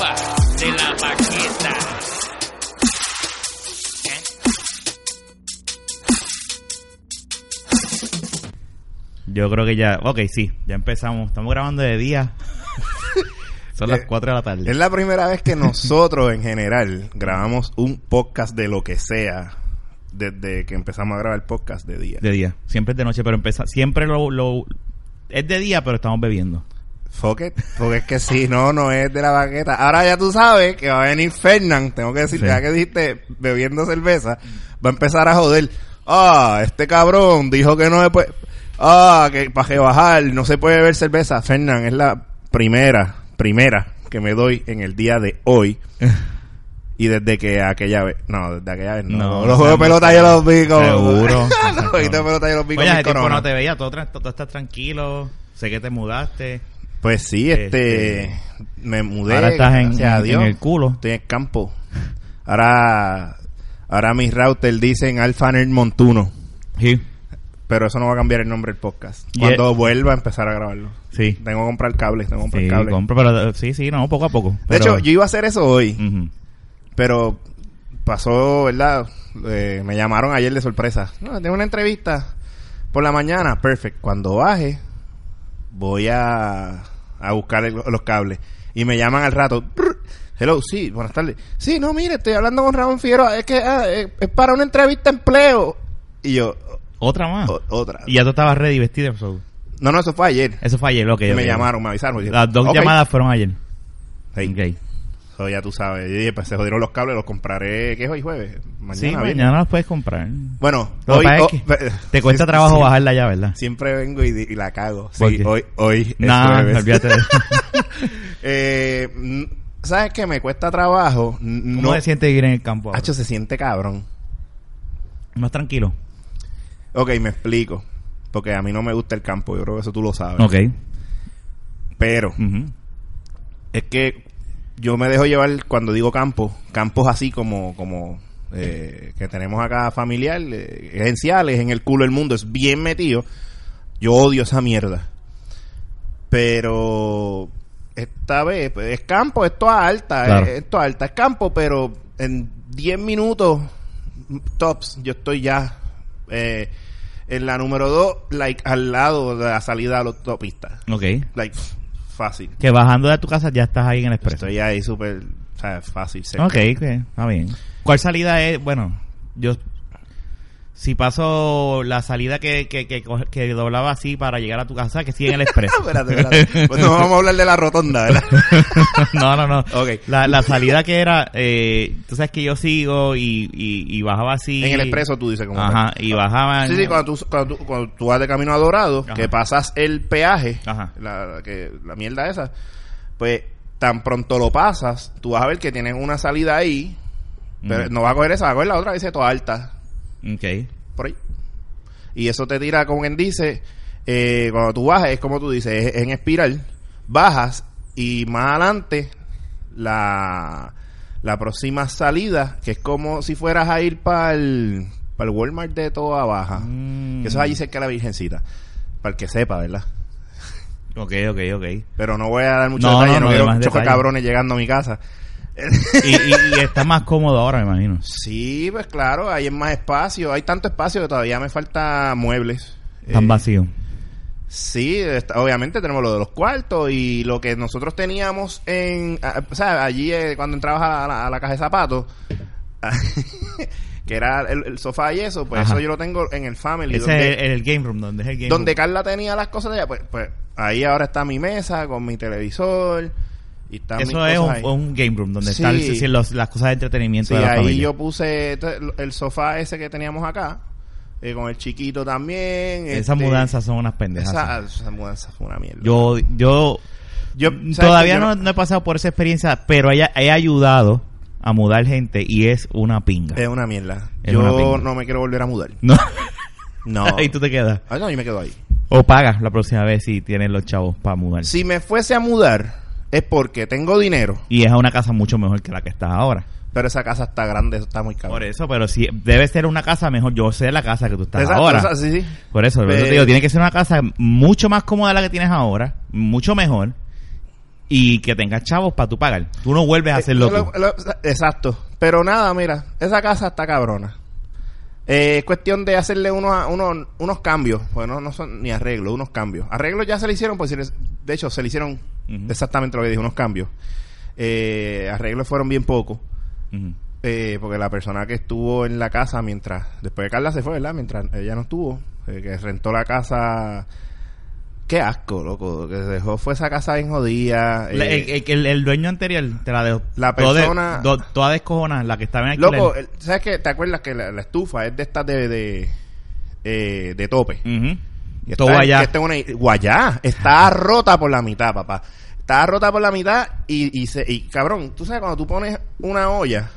de la baqueta. Yo creo que ya, ok, sí, ya empezamos. Estamos grabando de día. Son las Eh, 4 de la tarde. Es la primera vez que nosotros en general grabamos un podcast de lo que sea desde que empezamos a grabar el podcast de día. De día. Siempre es de noche, pero empieza. Siempre lo, lo. Es de día, pero estamos bebiendo. Fuck it, porque es que si no, no es de la baqueta. Ahora ya tú sabes que va a venir Fernán, tengo que decirte, Sí. ya que dijiste bebiendo cerveza, va a empezar a joder. Ah, este cabrón dijo que no se puede... Ah, que para que bajar no se puede beber cerveza. Fernán, es la primera, primera que me doy en el día de hoy. Y desde que aquella vez, no, desde aquella vez no. No, los juegos de pelota yo los vi como... Seguro. los jueguitos de pelota yo los vi Oye, corona. no te veía, todo, tra- todo estás tranquilo. Sé que te mudaste. Pues sí, este, Este, me mudé. ahora estás en- gracias a en- Dios. en el culo. Estoy en el campo. Ahora, ahora mis routers dicen Alpha Nerd Montuno. Sí. Pero eso no va a cambiar el nombre del podcast. Cuando vuelva a empezar a grabarlo. Sí. Tengo que comprar cables, tengo que comprar Sí, cables. compro, pero sí, sí, no, poco a poco. de hecho, yo iba a hacer eso hoy, pero pasó, ¿verdad? Eh, me llamaron ayer de sorpresa. No, tengo una entrevista por la mañana. Perfect. Cuando baje, voy a, a buscar el- los cables. Y me llaman al rato. Hello, sí, buenas tardes. Sí, no, mire, estoy hablando con Ramón Figueroa. Es que ah, eh, es para una entrevista de empleo. Y yo, Otra más. o- otra. Y ya tú estabas ready vestido. so- No, no, eso fue ayer. Eso fue ayer, lo que me llamaron, me avisaron. Las dos llamadas fueron ayer. Sí. So, ya tú sabes. Pues se jodieron los cables, los compraré. ¿Qué es hoy jueves? Mañana, Sí, viernes. mañana los puedes comprar. Bueno, Lo hoy, pasa es que pe- Te cuesta trabajo bajarla ya, ¿verdad? Siempre vengo y, la cago. ¿Por Sí, hoy, hoy es No, jueves. olvídate de eso. eh, ¿Sabes qué? Me cuesta trabajo. N- ¿Cómo No, se siente ir en el campo? Hacho, se siente cabrón. Más tranquilo. Ok, me explico. Porque a mí no me gusta el campo. Yo creo que eso tú lo sabes. Ok. Pero es que yo me dejo llevar cuando digo campo. Campos así como... como eh, que tenemos acá familiar, eh, esenciales en el culo del mundo, es bien metido. Yo odio esa mierda. Pero esta vez pues, es campo, esto es alta, Claro. es- esto es alta, es campo, pero en 10 minutos tops yo estoy ya eh, en la número 2, like al lado de la salida a la autopista. Ok. Like fácil. Que bajando de tu casa ya estás ahí en el expreso. Estoy ahí súper, o sea, fácil. seco. Ok, ok, está bien. ¿Cuál salida es? Bueno, yo... Si paso la salida que, que, que, doblaba así para llegar a tu casa, que sigue en el expreso. espérate, espérate. Pues no vamos a hablar de la rotonda, ¿verdad? no, no, no. Ok. La, la salida que era, eh, tú sabes que yo sigo y, y, y bajaba así. En el expreso tú dices como Ajá, y bajaba. Sí, sí, cuando tú, cuando, tú, cuando tú vas de camino a Dorado, Ajá. que pasas el peaje, Ajá. la, que, la mierda esa, pues tan pronto lo pasas, tú vas a ver que tienes una salida ahí, pero Mm. no va a coger esa, va a coger la otra, dice toda alta, Ok. por ahí. Y eso te tira, como quien dice, eh, cuando tú bajas, es como tú dices, es en espiral, bajas y más adelante la, la próxima salida, que es como si fueras a ir para el, para el Walmart de toda baja. Mm. Que eso es allí cerca de la Virgencita. Para el que sepa, ¿verdad? Ok, ok, ok. Pero no voy a dar mucho No, detalle, no, no, no, quiero chocar cabrones llegando a mi casa. Y, y, y está más cómodo ahora, me imagino. Sí, pues claro, hay más espacio. Hay tanto espacio que todavía me falta muebles. Tan Eh, vacío. Sí, está- obviamente tenemos lo de los cuartos y lo que nosotros teníamos en... a- O sea, allí eh, cuando entrabas a la, a la caja de zapatos, que era el, el sofá y eso, pues Ajá. eso yo lo tengo en el family. Ese donde, es el, el game room, donde es el game donde room. Carla tenía las cosas de ella, pues, pues ahí ahora está mi mesa con mi televisor y Eso es un, game room, donde Sí. están sí, sí, los- las cosas de entretenimiento Sí, de la ahí familia. yo puse entonces, el sofá ese que teníamos acá, eh, con el chiquito también. Esas este, mudanzas son unas pendejas. Esa, esa mudanza fue una mierda. Yo, yo, Yo- ¿sabes todavía? Yo no, no he pasado por esa experiencia, pero he, he ayudado a mudar gente y es una pinga. Es una mierda. Es yo una pinga. no me quiero volver a mudar. No. No. y tú te quedas. Ah, no, yo me quedo ahí. O pagas la próxima vez si tienes los chavos para mudar. Si me fuese a mudar, es porque tengo dinero, Y es a una casa mucho mejor que la que estás ahora. pero esa casa está grande, está muy caro. Por eso, pero si debe ser una casa mejor, yo sé la casa que tú estás Exacto, ahora. o sea, sí, sí. Por eso, por eso te digo, tiene que ser una casa mucho más cómoda de la que tienes ahora, mucho mejor. y que tengas chavos para tú pagar. Tú no vuelves a hacerlo Lo- tú. lo- exacto. Pero nada, mira, esa casa está cabrona. Eh, es cuestión de hacerle unos, unos, unos cambios. Bueno, no son ni arreglos, unos cambios. Arreglos ya se le hicieron, pues de hecho se le hicieron Exactamente lo que dije, unos cambios. Eh, arreglos fueron bien pocos. Eh, porque la persona que estuvo en la casa mientras, después de Carla se fue, ¿verdad? Mientras ella no estuvo, eh, que rentó la casa. Qué asco, loco. Que se dejó, fue esa casa bien jodida. Eh, el, el- el dueño anterior te la dejó. La toda de- persona- toda descojona, la que estaba en alquiler. Loco, el- ¿sabes qué? ¿Te acuerdas que la, la estufa es de estas de, de, eh, de tope? Ujú. Y está- está una- guayá. Está rota por la mitad, papá. Está rota por la mitad y, y, se, y cabrón, tú sabes cuando tú pones una olla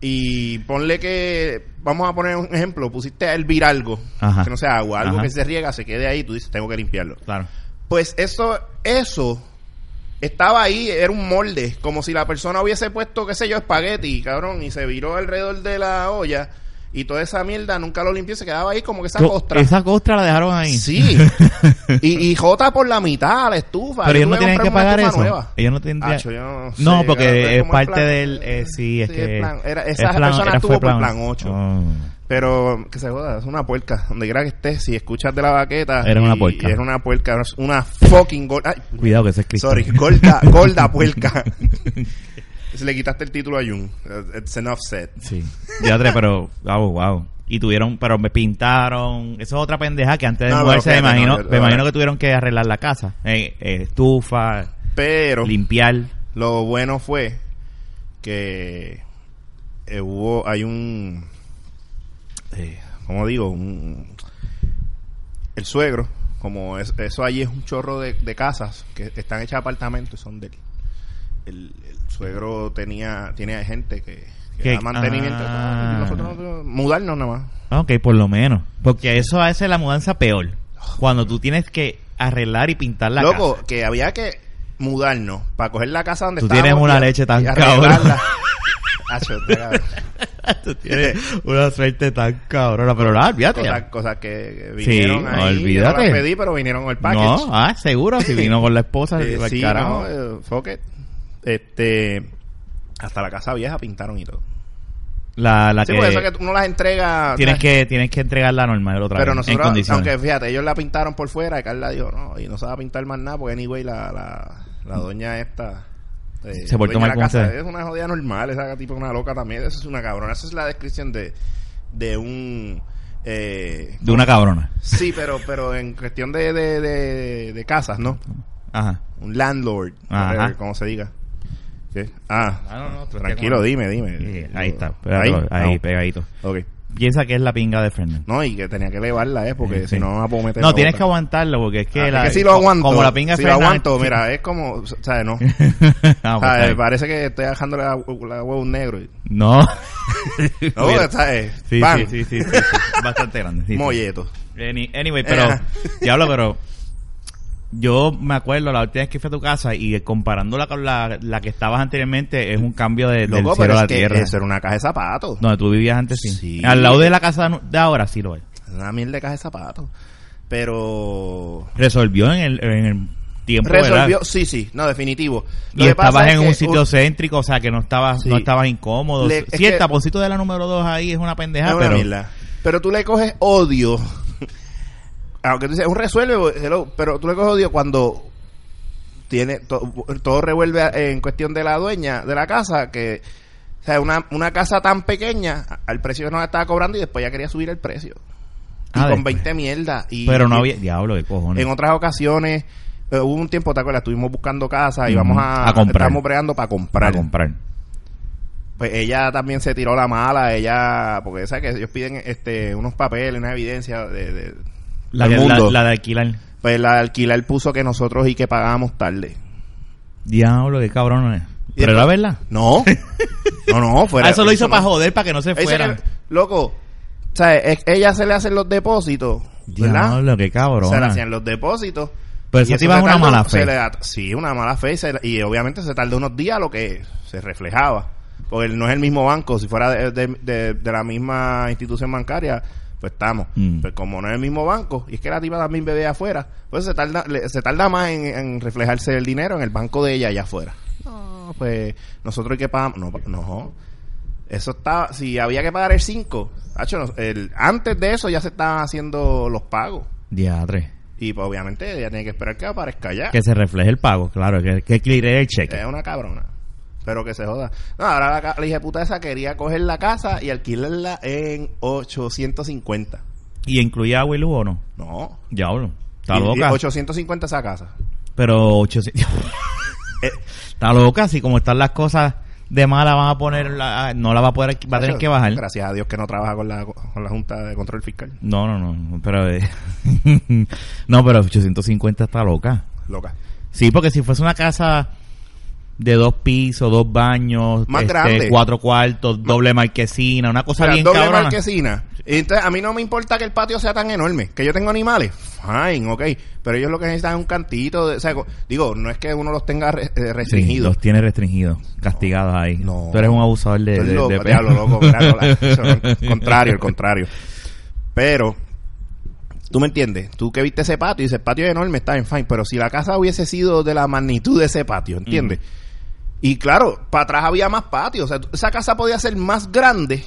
y ponle que, vamos a poner un ejemplo, pusiste a hervir algo, Ajá. que no sea agua, algo Ajá. que se riega, se quede ahí, tú dices, tengo que limpiarlo. Claro. Pues eso, eso estaba ahí, era un molde, como si la persona hubiese puesto, qué sé yo, espagueti, cabrón, y se viró alrededor de la olla y toda esa mierda nunca lo limpió, se quedaba ahí como que esa Co- costra. Esa costra la dejaron ahí. Sí. y, y jota por la mitad la estufa. Pero ellos no tienen que pagar eso. nueva. Ellos no tendrían. Yo no sé, no, cabrón, porque es parte plan- del. eh, sí, es Sí, que. plan- era- es esa persona era- estuvo por plan ocho. Oh. Pero que se joda, es una puerca. Donde quiera que estés, si escuchas de la baqueta. Y- una puerca. Eres una puerca, una fucking gorda. Cuidado que ese es Cristo. Sorry, gorda, gorda puerca. Si le quitaste el título a Jung. Uh, It's enough said. Sí. Ya tres, pero. Wow, wow. Y tuvieron, pero me pintaron. Eso es otra pendeja que antes de No, moverse, me imagino, no, me imagino que tuvieron que arreglar la casa. Eh, eh, estufa, Pero limpiar. lo bueno fue que eh, hubo, hay un, ¿cómo digo? Un, el suegro, como es- eso allí es un chorro de, de casas que están hechas apartamentos, son del el, el suegro tenía tiene gente que, que da mantenimiento ah. nosotros no- mudarnos nada más Ah, Ok, por lo menos. Porque eso hace la mudanza peor. Cuando tú tienes que arreglar y pintar la loco casa. que había que mudarnos para coger la casa donde Tú tienes una leche tan cabrón. tú tienes una suerte tan cabrona. Pero nada, olvídate. cosas, cosas que vinieron Sí, ahí. olvídate. Yo no las pedí, pero vinieron en el package. No, ah, seguro. Si vino con la esposa, Eh, sí, carajo. no, eh, fuck it. Este, hasta la casa vieja pintaron y todo. La, la Sí, que, por eso que uno las entrega. tienes ¿sabes? que tienes que entregarla normal otra Pero vez. en nosotros, condiciones. aunque fíjate, ellos la pintaron por fuera y Carla dijo, no, y no se va a pintar más nada porque anyway la, la, la doña esta... eh, Se portó mal con casa. Es una jodida normal, esa tipo una loca también. Esa es una cabrona. Esa es la descripción de, de un... Eh, De una cabrona. Sí, pero pero en cuestión de, de, de, de casas, ¿no? Ajá. Un landlord, Ajá. como se diga. ¿Qué? Ah, Ah, no, no, tranquilo, dime, dime. Sí, ahí está. Ahí, ahí, No. pegadito. Ok. Piensa que es la pinga de Fernández. No, y que tenía que elevarla, ¿eh? Porque Sí, si no, no la puedo meter. No, tienes boca. que aguantarlo porque es que, Ah, la, es que si lo aguanto, como la pinga si de lo Fernández- aguanto, mira, es como, ¿sabes? No. Ah, pues, ¿Sabes? bien. Parece que estoy dejándole la, la huevo un negro. No. No. ¿sabes? Sí, sí, sí, sí. Bastante grande. sí. Molleto. Any- anyway, pero, Ajá. diablo, pero yo me acuerdo la última vez que fui a tu casa y comparándola con la, la que estabas anteriormente es un cambio de, del Loco, cielo pero a la que tierra. eso era una caja de zapatos. Donde tú vivías antes, sí. Sí. Al lado de la casa de ahora sí lo es. Una mierda de caja de zapatos. Pero... Resolvió en el, en el tiempo, Resolvió, ¿verdad? sí, sí, no, definitivo. Y estabas es en que un sitio céntrico, o sea, que no estabas, Sí. no estabas incómodo. Le- es sí, el que- taponcito de la número 2 ahí es una pendeja, es una pero... mierda. Pero tú le coges odio. Aunque tú dices, un resuelve, hello, pero tú le coges odio cuando tiene to- todo revuelve en cuestión de la dueña de la casa que o sea, una, una casa tan pequeña al precio que nos estaba cobrando y después ya quería subir el precio. Y Ah, con después. 20 mierdas. Y, Pero no y había... Diablo, de cojones. En otras ocasiones, eh, hubo un tiempo, ¿te acuerdas? Estuvimos buscando casa y vamos a, A comprar. Estamos bregando para comprar. Para comprar. Pues ella también se tiró la mala, ella, porque sabes que ellos piden este unos papeles, una evidencia de, de- La, del la, mundo. la de alquilar. Pues la de alquiler puso que nosotros y que pagábamos tarde. Diablo, qué cabrón es. Pero era verdad. No, no, no, fuera. Ah, eso lo hizo no. para joder, para que no se fuera. que, loco, ¿sabes? Es- ella se le hacen los depósitos, ¿verdad? Diablo, qué cabrón. Se le hacían los depósitos. Pero eso eso te iba una mala fe. le sí, una mala fe. y se- y obviamente se tardó unos días lo que se reflejaba. Porque no es el mismo banco. Si fuera de, de- de- de la misma institución bancaria, pues estamos. Mm. Pues como no es el mismo banco, y es que la tipa también bebe afuera, pues se tarda, le- se tarda más en, en reflejarse el dinero en el banco de ella allá afuera. No, pues nosotros hay que pagar, no, no. Eso está, si había que pagar el 5, hacho, no, el, antes de eso ya se estaban haciendo los pagos. Diatre. Y pues obviamente ella tiene que esperar que aparezca ya. Que se refleje el pago, claro, que, que el cheque. Es una cabrona. Pero que se joda. No, ahora la, la hija puta esa quería coger la casa y alquilarla en 850. ¿Y incluye agua y luz o no? No. Diablo. Está loca. 850 esa casa. Pero 800... Eh, Está loca, así como están las cosas de mala van a poner, la- no la va a poder, va a tener que bajar. Gracias a Dios que no trabaja con la, con la Junta de Control Fiscal. No, no, no, pero... eh, no, pero 850 está loca. Loca. Sí, porque si fuese una casa de dos pisos, dos baños, Más este, grande. cuatro cuartos, doble marquesina, una cosa O sea, bien doble cabrona. marquesina. Entonces, a mí no me importa que el patio sea tan enorme. Que yo tengo animales. Fine, ok. Pero ellos lo que necesitan es un cantito. De, o sea, digo, no es que uno los tenga eh, Sí, restringidos. los tiene restringidos, castigados ahí. No. Tú eres un abusador de... De- loco, de- diablo, loco, el contrario, el contrario. Pero, tú me entiendes, tú que viste ese patio y dices, el patio es enorme, está bien, fine, pero si la casa hubiese sido de la magnitud de ese patio, ¿entiendes? Y claro, para atrás había más patio, o sea, esa casa podía ser más grande,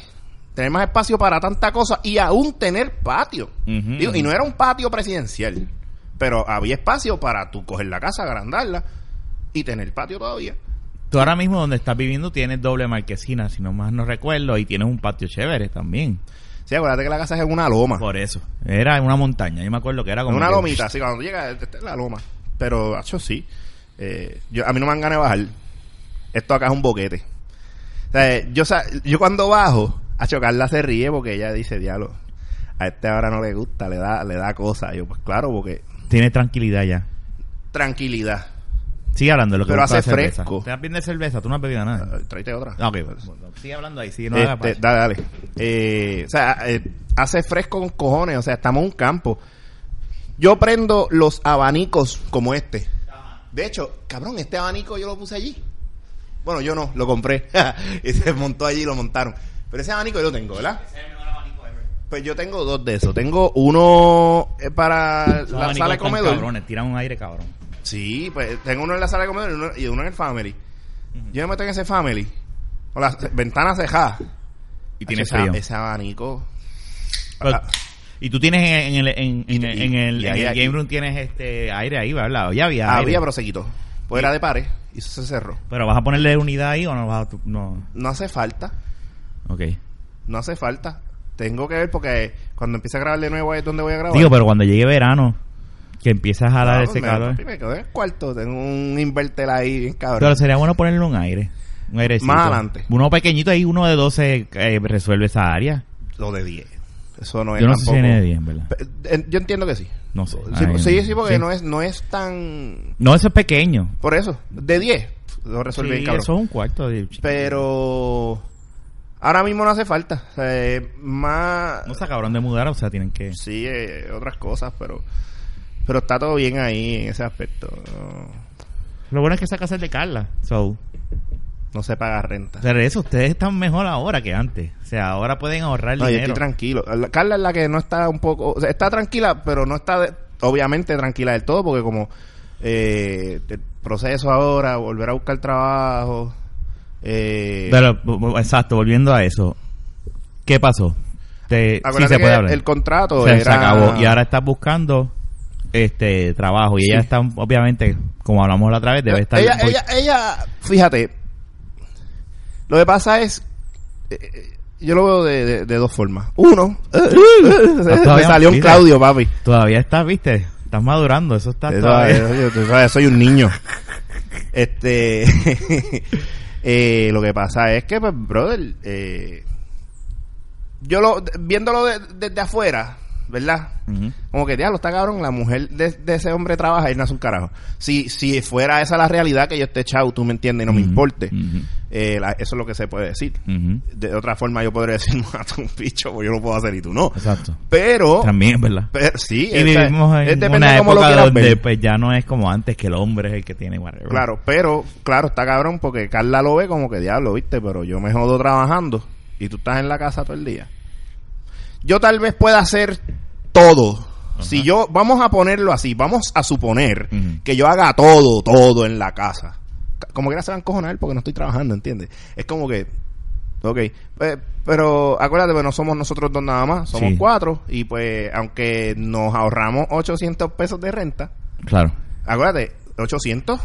tener más espacio para tanta cosa y aún tener patio. Digo, y no era un patio presidencial, pero había espacio para tú coger la casa, agrandarla y tener patio todavía. Tú ahora mismo donde estás viviendo tienes doble marquesina, si no más no recuerdo, y tienes un patio chévere también. Sí, acuérdate que la casa es en una loma. Por eso. Era en una montaña, yo me acuerdo que era como... una que- lomita, así cuando tú llegas, esta es la loma. Pero, hecho sí. Eh, yo, a mí no me han ganas de bajar. Esto acá es un boquete. O sea, yo, cuando bajo, a chocarla se ríe porque ella dice, diablo, a este ahora no le gusta, le da, le da cosas. Yo, pues claro, porque Tienes tranquilidad ya. tranquilidad. Sigue hablando de lo que Pero hace la cerveza. fresco. ¿Te das cerveza? ¿Tú no has bebido nada? Ah, Tráete otra. Ah, ok, bueno, sigue hablando ahí, sigue, no Este, pacho. dale, dale. Eh, o sea, eh, hace fresco con cojones, o sea, estamos en un campo. Yo prendo los abanicos como este. De hecho, cabrón, este abanico yo lo puse allí. Bueno, yo no, lo compré. y se montó allí y lo montaron. Pero ese abanico yo lo tengo, ¿verdad? Pues yo tengo dos de esos. Tengo uno eh, para Esos la abanicos sala de están comedor. cabrones, tiran un aire cabrón. Sí, pues tengo uno en la sala de comedor y uno, y uno en el family. Yo me meto en ese family. Con las ventanas cejadas. Y tiene Ese- frío. Ese abanico. Pero- Ah, y tú tienes en el, en, en, Y- en el, y en ahí- el game room tienes este aire ahí, ¿verdad? Ya había aire. había, pero se quitó. Pues era de pares y eso se cerró. Pero vas a ponerle unidad ahí o no vas a... tu- No. No hace falta. Ok. No hace falta. Tengo que ver porque cuando empiece a grabar de nuevo es donde voy a grabar. Digo, pero cuando llegue verano, que empiezas a jalar ese calor. Me quedo en el cuarto. Tengo un inverter ahí bien cabrón. Pero sería bueno ponerle un aire. Un airecito. Más adelante. Uno pequeñito ahí, uno de 12 eh, resuelve esa área. Lo de 10. Eso no es Yo no sé si viene de 10, ¿verdad? Yo entiendo que sí. No sé. Sí, Ay, sí, sí, porque sí. No, es, no es tan... No, eso es pequeño. Por eso, de 10 lo Sí, bien, cabrón. eso es un cuarto. De... Pero ahora mismo no hace falta. O sea, eh, más... No está cabrón de mudar, o sea, tienen que... Sí, eh, otras cosas, pero... Pero está todo bien ahí en ese aspecto. Lo bueno es que esa casa es de Carla. So, no se paga renta. pero eso, ustedes están mejor ahora que antes. O sea, ahora pueden ahorrar No, yo dinero. estoy tranquilo. La- Carla es la que no está un poco... O sea, está tranquila, pero no está de- obviamente tranquila del todo, porque como eh, el proceso ahora, volver a buscar trabajo... Eh, Pero, exacto, volviendo a eso. ¿Qué pasó? Te, sí acuérdate se puede que hablar. el contrato se, era... se acabó. Y ahora estás buscando este trabajo. Y ella está, obviamente, como hablamos la otra vez, debe estar... ella, ella, ella, fíjate, lo que pasa es, eh, eh, yo lo veo de, de- de dos formas. Uno, me todavía salió un. Claudio, papi. Todavía estás, viste, estás madurando. Eso está Eso, todavía... eh, yo- tú sabes, soy un niño. Este, eh, lo que pasa es que, pues, brother, eh, yo lo, viéndolo de- desde afuera, ¿verdad? Como que, diablo, está cabrón, la mujer de, de ese hombre trabaja y no hace un carajo. Si, si fuera esa la realidad, que yo esté chau, tú me entiendes, y no me importe. Eh, la- eso es lo que se puede decir. De otra forma, yo podría decir, mata un bicho, pues yo lo puedo hacer y tú no. Exacto. Pero, También, ¿verdad? pero sí, Y vivimos en depende una cómo lo época quieras donde ver. pues ya no es como antes que el hombre es el que tiene whatever. Claro, pero, claro, está cabrón porque Carla lo ve como que diablo, ¿viste? Pero yo me jodo trabajando y tú estás en la casa todo el día. Yo tal vez pueda hacer todo. Si yo, vamos a ponerlo así, vamos a suponer que yo haga todo, todo en la casa. Como que se van a encojonar porque no estoy trabajando, ¿entiendes? Es como que, ok, pero acuérdate, pues no somos nosotros dos nada más, somos Sí. cuatro y pues aunque nos ahorramos 800 pesos de renta, Claro. acuérdate, 800,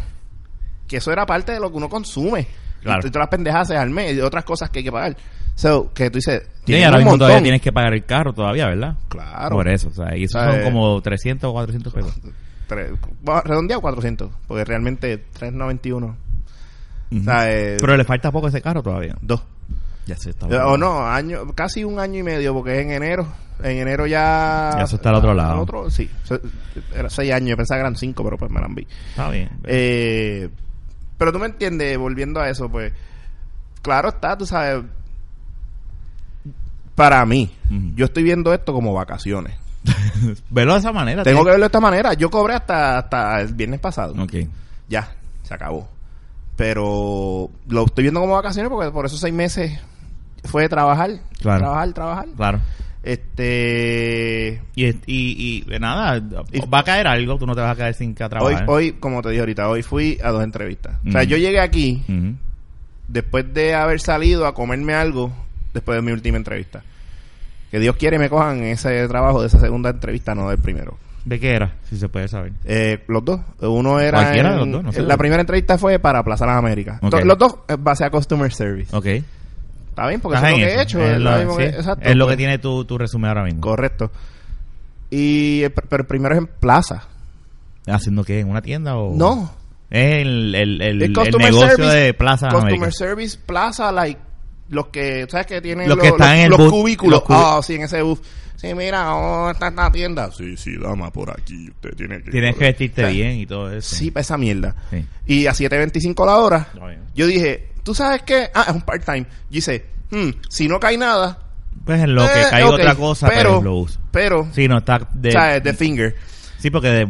que eso era parte de lo que uno consume. Claro. Y todas las pendejas al mes y otras cosas que hay que pagar. So, que tú dices, Sí, tienes ahora todavía que pagar el carro todavía, ¿verdad? Claro. Por eso, o sea, y eso O sea, son eh, como 300 o 400 pesos. Tres- redondeado 400, porque realmente 391. O sea, eh, Pero le falta poco a ese carro todavía. dos. Ya se está. Eh, O no, año, casi un año y medio, porque es en enero. En enero ya. Ya eso está al otro lado. Otro, sí, se- era seis años, yo pensaba que eran cinco, pero pues me la vi. Está bien. Eh, pero tú me entiendes, volviendo a eso, pues. Claro está, tú sabes. Para mí, yo estoy viendo esto como vacaciones. Velo de esa manera. Tengo tío. que verlo de esta manera. Yo cobré hasta, hasta el viernes pasado. Ok. Ya, se acabó. Pero lo estoy viendo como vacaciones porque por esos seis meses fue trabajar, Claro. trabajar, trabajar. Claro. Este, Y, y, y nada, va a caer algo, tú no te vas a caer sin que hoy, trabajar. hoy, como te dije ahorita, hoy fui a dos entrevistas. O sea, yo llegué aquí después de haber salido a comerme algo después de mi última entrevista. Que Dios quiere me cojan ese trabajo de esa segunda entrevista, no del primero. ¿De qué era? Si se puede saber. Eh, los dos. Uno era. Cualquiera de en- los dos, no sé. La primera entrevista fue para Plaza Las Américas. Ok. To- Los dos eh, base a Customer Service. Ok. Está bien, porque eso es lo que he hecho. Es es lo, mismo sí, que- exacto, es lo pues. que tiene tu, tu resumen ahora mismo. Correcto. Y eh, pero primero es en plaza. ¿Haciendo qué? ¿En una tienda o...? No. Es el, el, el, negocio service- de Plaza Customer América. Service Plaza, like los que, ¿sabes que tienen Los los, que están en el los booth, cubículos? Ah, sí, en ese booth. Sí, mira, oh, está esta tienda. Sí, sí, dama, por aquí. Usted tiene que... Tienes que vestirte O sea, bien y todo eso. Sí, para esa mierda. Sí. Y a 7.25 la hora, yo dije, ¿tú sabes qué? Ah, es un part-time. Yo hice, hmm, si no cae nada... Pues en lo que eh, cae otra cosa, pero, lo uso. Pero, Sí, no está de... o sea, de finger. Sí, porque de-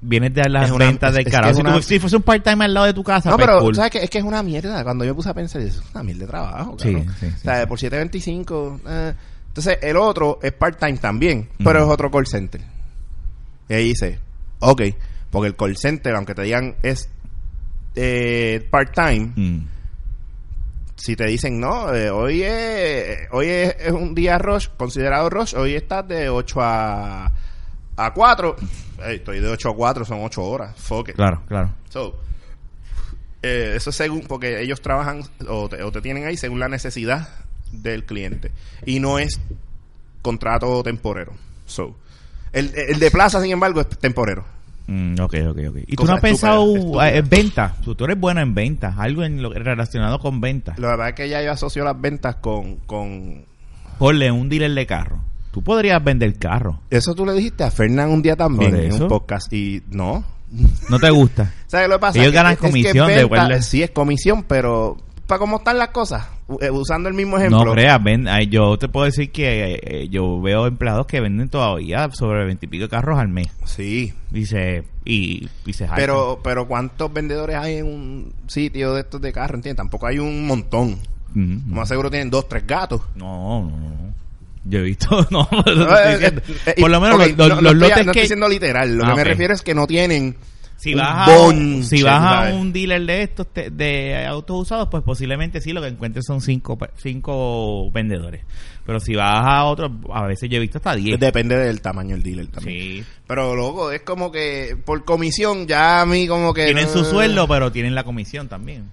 vienes de las una- ventas del carajo. Si, una- si fuese un part-time al lado de tu casa, No, pues pero cool. ¿sabes qué? Es que es una mierda. Cuando yo puse a pensar, es una mierda de trabajo. Sí, sí, sí, o sea, por 7.25. eh. Entonces, el otro es part-time también, pero es otro call center. Y ahí dice, ok, porque el call center, aunque te digan es eh, part-time, Mm. si te dicen, no, eh, hoy, es, hoy es, es un día rush, considerado rush, hoy estás de 8 a, a 4. Estoy de 8 a 4, son 8 horas. Fuck it. Claro, claro. So, eh, eso es según, porque ellos trabajan o te, o te tienen ahí según la necesidad del cliente. Y no es contrato temporero. So, el, el de plaza, sin embargo, es temporero. Mm, ok, ok, ok. ¿Y tú no has pensado estúpida, eh, en ventas? Tú, tú eres bueno en ventas, algo en lo, relacionado con ventas. La verdad es que ya yo asocio las ventas con, con... Ponle un dealer de carro. Tú podrías vender carro. Eso tú le dijiste a Fernán un día también en un podcast y no. ¿No te gusta? ¿Sabes lo que pasa? Ellos Que- ganan es que comisión de venta- Sí, es comisión, pero para cómo están las cosas, eh, usando el mismo ejemplo. No creas, ven, yo te puedo decir que eh, eh, yo veo empleados que venden todavía sobre veintipico carros al mes. Sí, Dice, y, y se. Pero, pero ¿cuántos vendedores hay en un sitio de estos de carro? ¿Entiendes? Tampoco hay un montón. Mm, Más seguro tienen dos, tres gatos. No, no, no. Yo he visto, no, estoy Eh, diciendo. eh, eh, por lo menos los, los- no, no los estoy, lotes no que... estoy siendo literal. Lo Ah, que me ok. refiero es que no tienen Si vas, a, si vas a un dealer de estos te- de autos usados, pues posiblemente sí lo que encuentres son cinco, cinco vendedores. Pero si vas a otro, a veces yo he visto hasta diez. Depende del tamaño del dealer también. Sí. Pero luego es como que por comisión ya a mí como que... Tienen no- su sueldo, pero tienen la comisión también.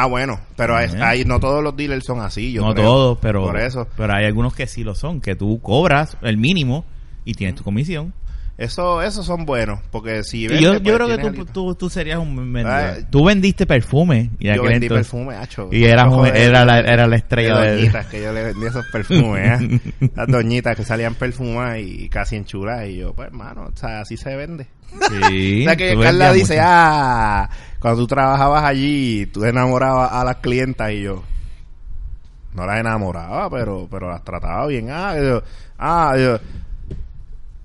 Ah, bueno. Pero hay, no todos los dealers son así. Yo no creo. todos, pero, Por eso. pero hay algunos que sí lo son, que tú cobras el mínimo y tienes tu comisión. Eso, esos son buenos. Porque si yo, yo pues, creo que tú, tú, tú serías un vendedor. Ay. tú vendiste perfume. Y Yo vendí entonces- perfume, hacho. Y Joder. era, la, era la estrella de doñitas que yo le vendí esos perfumes, ¿eh? Las doñitas que salían perfumadas y casi enchuladas. Y yo, pues, hermano, o sea, así se vende. Sí, o sea, que Carla dice, mucho. ah, cuando tú trabajabas allí, tú enamorabas a las clientas y yo, no las enamoraba, pero, pero las trataba bien. Ah, yo, ah, yo,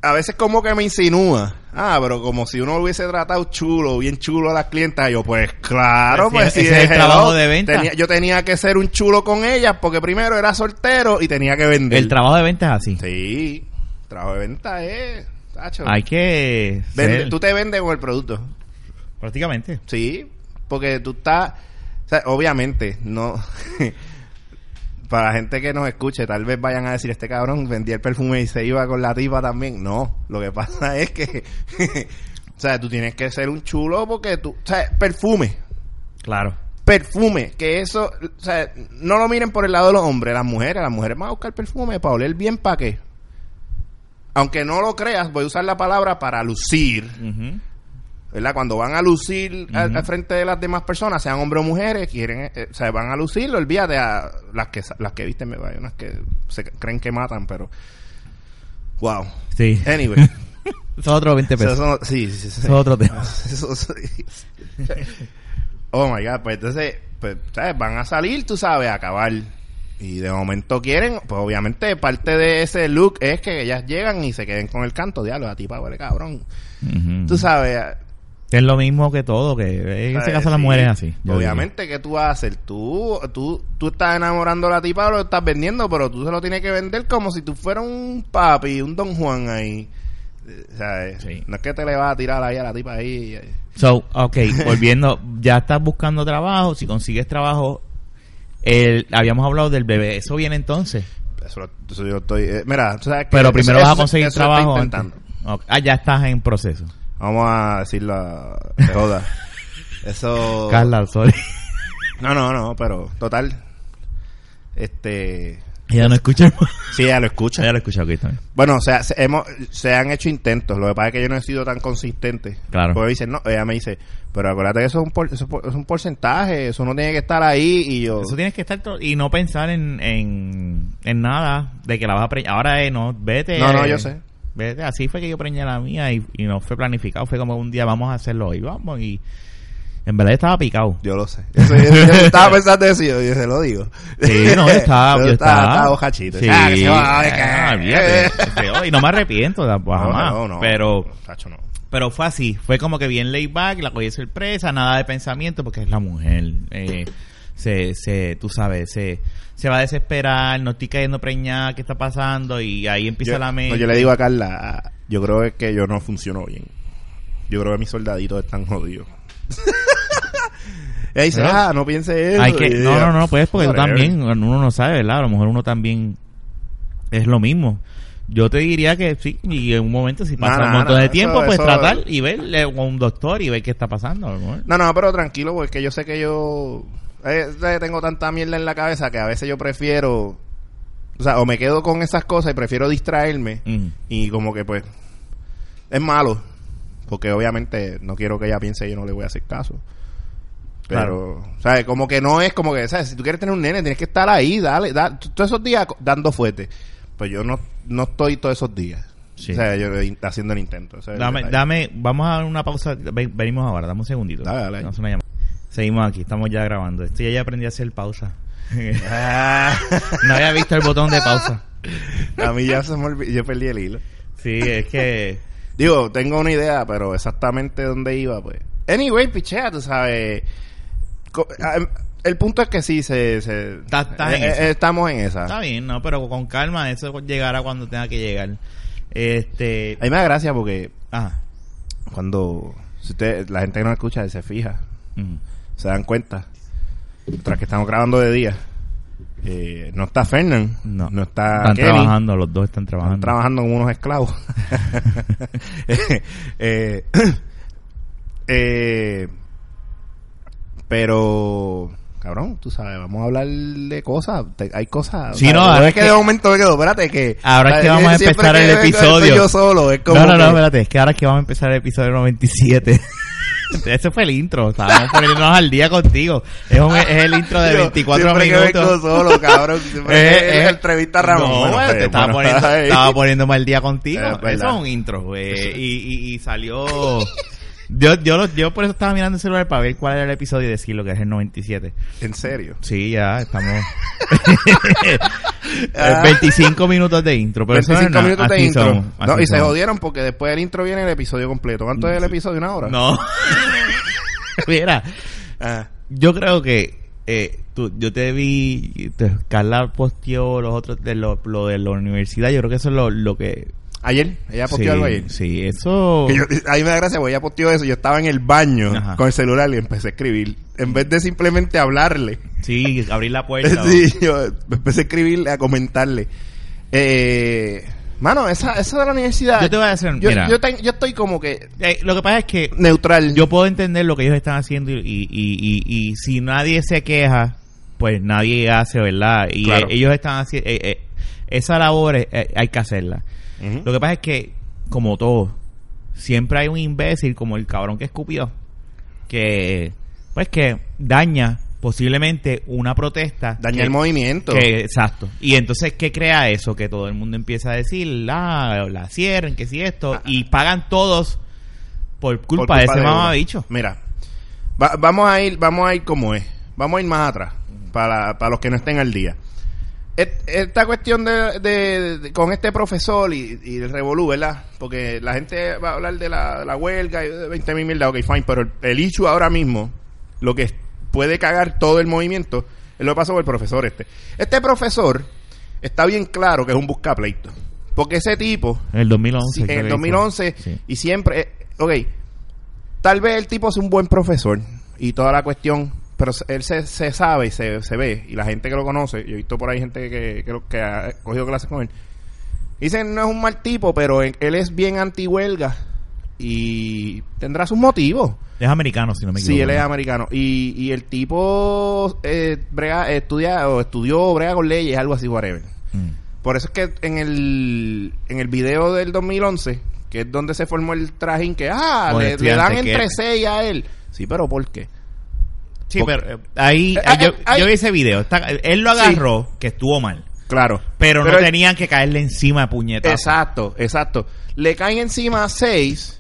a veces como que me insinúa. Ah, pero como si uno hubiese tratado chulo, bien chulo a las clientas. Yo, pues claro, Pues pues ese es el hello. trabajo de venta. Tenía- yo tenía que ser un chulo con ellas porque primero era soltero y tenía que vender. El trabajo de venta es así. Sí, trabajo de venta es... tacho. Hay que Vende- tú te vendes con el producto. prácticamente. Sí, porque tú estás... O sea, obviamente, no... para la gente que nos escuche, tal vez vayan a decir, este cabrón vendía el perfume y se iba con la tipa también. No, lo que pasa es que... o sea, tú tienes que ser un chulo porque tú... O sea, perfume. Claro. Perfume, que eso... O sea, no lo miren por el lado de los hombres, las mujeres. Las mujeres van a buscar perfume para oler bien, ¿para qué? Aunque no lo creas, voy a usar la palabra para lucir. Ujú. ¿Verdad? Cuando van a lucir al, frente de las demás personas, sean hombres o mujeres, quieren, eh, o sea, van a lucirlo, olvídate a las que las que visten, me hay unas que se creen que matan, pero wow. Sí. Anyway, Eso es otro 20 eso, pesos. eso no- sí, sí, sí, sí. Eso es otro tema. Eso- eso- oh my god, pues entonces, pues, ¿sabes? Van a salir, tú sabes, a acabar. Y de momento quieren, pues obviamente parte de ese look es que ellas llegan y se queden con el canto, diablo, a ti huele cabrón. Tú sabes, Es lo mismo que todo, que en este ¿sabes? caso las Sí. mujeres es así. Obviamente, ¿qué tú vas a hacer? Tú, tú, tú estás enamorando a la tipa, lo estás vendiendo, pero tú se lo tienes que vender como si tú fueras un papi, un don Juan ahí. Eh, ¿Sabes? Sí. No es que te le vas a tirar ahí a la tipa ahí. diría. So, ok, volviendo, ya estás buscando trabajo, si consigues trabajo, el, habíamos hablado del bebé, eso viene entonces. Eso, eso yo estoy... eh, mira, tú sabes que Pero primero eso- vas a conseguir trabajo. Ah, ya estás en proceso. Vamos a decirlo a- de joda. Eso... Carla, sorry. No, no, no, pero total. Este... Ella no escucha. Sí, ya lo escucha. Ella lo escucha, está bien. Bueno, o sea, se, hemos, se han hecho intentos. Lo que pasa es que yo no he sido tan consistente. Claro. Porque dicen, no, ella me dice, pero acuérdate que eso es un, por- eso es un porcentaje, eso no tiene que estar ahí. Y yo, Eso tienes que estar y no pensar en, en, en nada de que la vas a preñar. Ahora eh, no, vete. No, no, eh, yo sé. Vete, así fue que yo preñé la mía y, y no fue planificado. Fue como un día vamos a hacerlo hoy, vamos. Y en verdad estaba picado. yo lo sé. Eso- yo, yo estaba pensando eso y yo, yo se lo digo. Sí, no, yo estaba, yo estaba, bojachito. Sí, Ah, que se va, ay, que- ah, olvídate. Sí, y no me arrepiento, jamás. no, no, pero, Tacho, no. pero fue así, fue como que bien laid back, la cogí sorpresa, nada de pensamiento, porque es la mujer. Eh, se, se, tú sabes, se, se va a desesperar, no estoy cayendo preñada, ¿qué está pasando? Y ahí empieza Yo, la no, mente. yo le digo a Carla, yo creo que yo no funciono bien. Yo creo que mis soldaditos están jodidos. Ella dice, ah, no piense eso. Hay que, Y no, no, no, pues porque tú también, uno no sabe, ¿verdad? A lo mejor uno también es lo mismo. Yo te diría que sí, y en un momento si pasa No, un no, montón no, de tiempo, pues eso- tratar y ver eh, con un doctor y ver qué está pasando. a lo mejor. No, no, pero tranquilo, porque yo sé que yo eh, eh, tengo tanta mierda en la cabeza que a veces yo prefiero, o sea, o me quedo con esas cosas y prefiero distraerme Mm. y como que pues es malo, porque obviamente no quiero que ella piense yo no le voy a hacer caso. Pero, ¿sabes? Como que no es como que, ¿sabes? Si tú quieres tener un nene, tienes que estar ahí, dale, da- todos esos días dando fuerte. Pues yo no, no estoy todos esos días. Sí. O sea, yo eh, haciendo el intento. Dame, dame, vamos a dar una pausa. Ven- venimos ahora, dame un segundito. Dale, dale. Vamos a una llamada. Seguimos aquí, estamos ya grabando. Esto ya, ya aprendí a hacer pausa. No había visto el botón de pausa. A mí ya se me olvidó, yo perdí el hilo. Sí, es que. Digo, tengo una idea, pero exactamente dónde iba, pues. Anyway, pichea, tú sabes. Ah, em, El punto es que sí, se, se- Está- está en eh, eh, estamos en esa. Está bien, ¿no? Pero con calma, eso llegará cuando tenga que llegar. Este. A mí me da gracia porque Ah. cuando si usted, la gente que nos escucha se fija, ujú. Se dan cuenta, tras que estamos grabando de día, eh, no está Fernán, No. no, está Están Kenny, trabajando, los dos están trabajando. están trabajando como unos esclavos. eh, eh, pero, cabrón, tú sabes, vamos a hablar de cosas. te- hay cosas. Sí, o sea, no, ahora es que, que- de momento me quedo, espérate, que. Ahora es que vamos a empezar el episodio. yo solo, es como No, no, no, que- espérate, es que ahora es que vamos a empezar el episodio 97. Ese fue el intro, estábamos poniéndonos al día contigo. Es, un- es el intro de Yo 24 siempre que vengo minutos. solo, cabrón. Siempre Eh, que eh, entrevista a Ramón. No, Bueno, pues, te estaba, bueno, poniendo, estaba poniéndome al día contigo. Es Eso es un intro, güey. Y, y, y salió. Yo, yo, yo por eso estaba mirando el celular para ver cuál era el episodio y decir lo que es el 97. En serio. Sí, ya estamos. Ah. 25 minutos de intro. Pero eso no es 25 nada. minutos de intro. somos, no, así y se jodieron porque después del intro viene el episodio completo. ¿Cuánto es el episodio? ¿Una hora? No. Mira, Ah, yo creo que eh, tú, yo te vi, te- Carla posteó los otros de lo, lo de la universidad. Yo creo que eso es lo, lo que. Ayer, ella posteó sí, algo ayer. Sí, eso. Que yo, a mí me da gracia, porque ella posteó eso. Yo estaba en el baño Ajá. con el celular y empecé a escribir. En vez de simplemente hablarle. Sí, abrir la puerta. sí, yo empecé a escribirle, a comentarle. Eh, mano, esa, esa de la universidad. Yo te voy a decir, Yo, mira. yo, estoy como que Eh, lo que pasa es que neutral. yo puedo entender lo que ellos están haciendo y, y, y, y- y si nadie se queja, pues nadie hace, ¿verdad? Y Claro. eh, ellos están haciendo... esa labor eh, eh, hay que hacerla. Lo que pasa es que, como todo, siempre hay un imbécil como el cabrón que escupió, que, pues que daña posiblemente una protesta. Daña que- el movimiento. que- exacto. Y entonces, ¿qué crea eso? Que todo el mundo empieza a decir, la, la cierren, que si esto, Ah. y pagan todos por Por culpa, de ese mamabicho. Mira, va- vamos a ir, vamos a ir como es. Vamos a ir más atrás para, para los que no estén al día. Esta cuestión de, de- de- con este profesor y, y el revolú, ¿verdad? Porque la gente va a hablar de la, de la huelga y de 20 mil mierda, ok, fine, pero el, el issue ahora mismo, lo que puede cagar todo el movimiento, es lo que pasó con el profesor este. Este profesor está bien claro que es un buscapleito. Porque ese tipo, En el 2011. Sí, en el que 2011 fue. Sí. y siempre, eh, ok, tal vez el tipo es un buen profesor y toda la cuestión, pero él se, se sabe y se, se ve, y la gente que lo conoce, yo he visto por ahí gente que, que, que ha cogido clases con él, dicen no es un mal tipo, pero él, él es bien anti-huelga y tendrá sus motivos. Es americano, si no me equivoco. Sí, él es ¿no? americano. Y, y el tipo eh, brega, estudia o estudió brega con leyes, algo así, whatever. Mm. Por eso es que en el, en el video del 2011, que es donde se formó el trajín, que ah, le, dan entre que- seis a él. Sí, pero ¿por qué? Sí, Porque- pero eh, ahí, Eh, eh, yo, vi ese video. Está- él lo agarró, que estuvo mal. Claro. Pero, no tenían que caerle encima de puñetazos. Exacto, exacto. Le caen encima seis.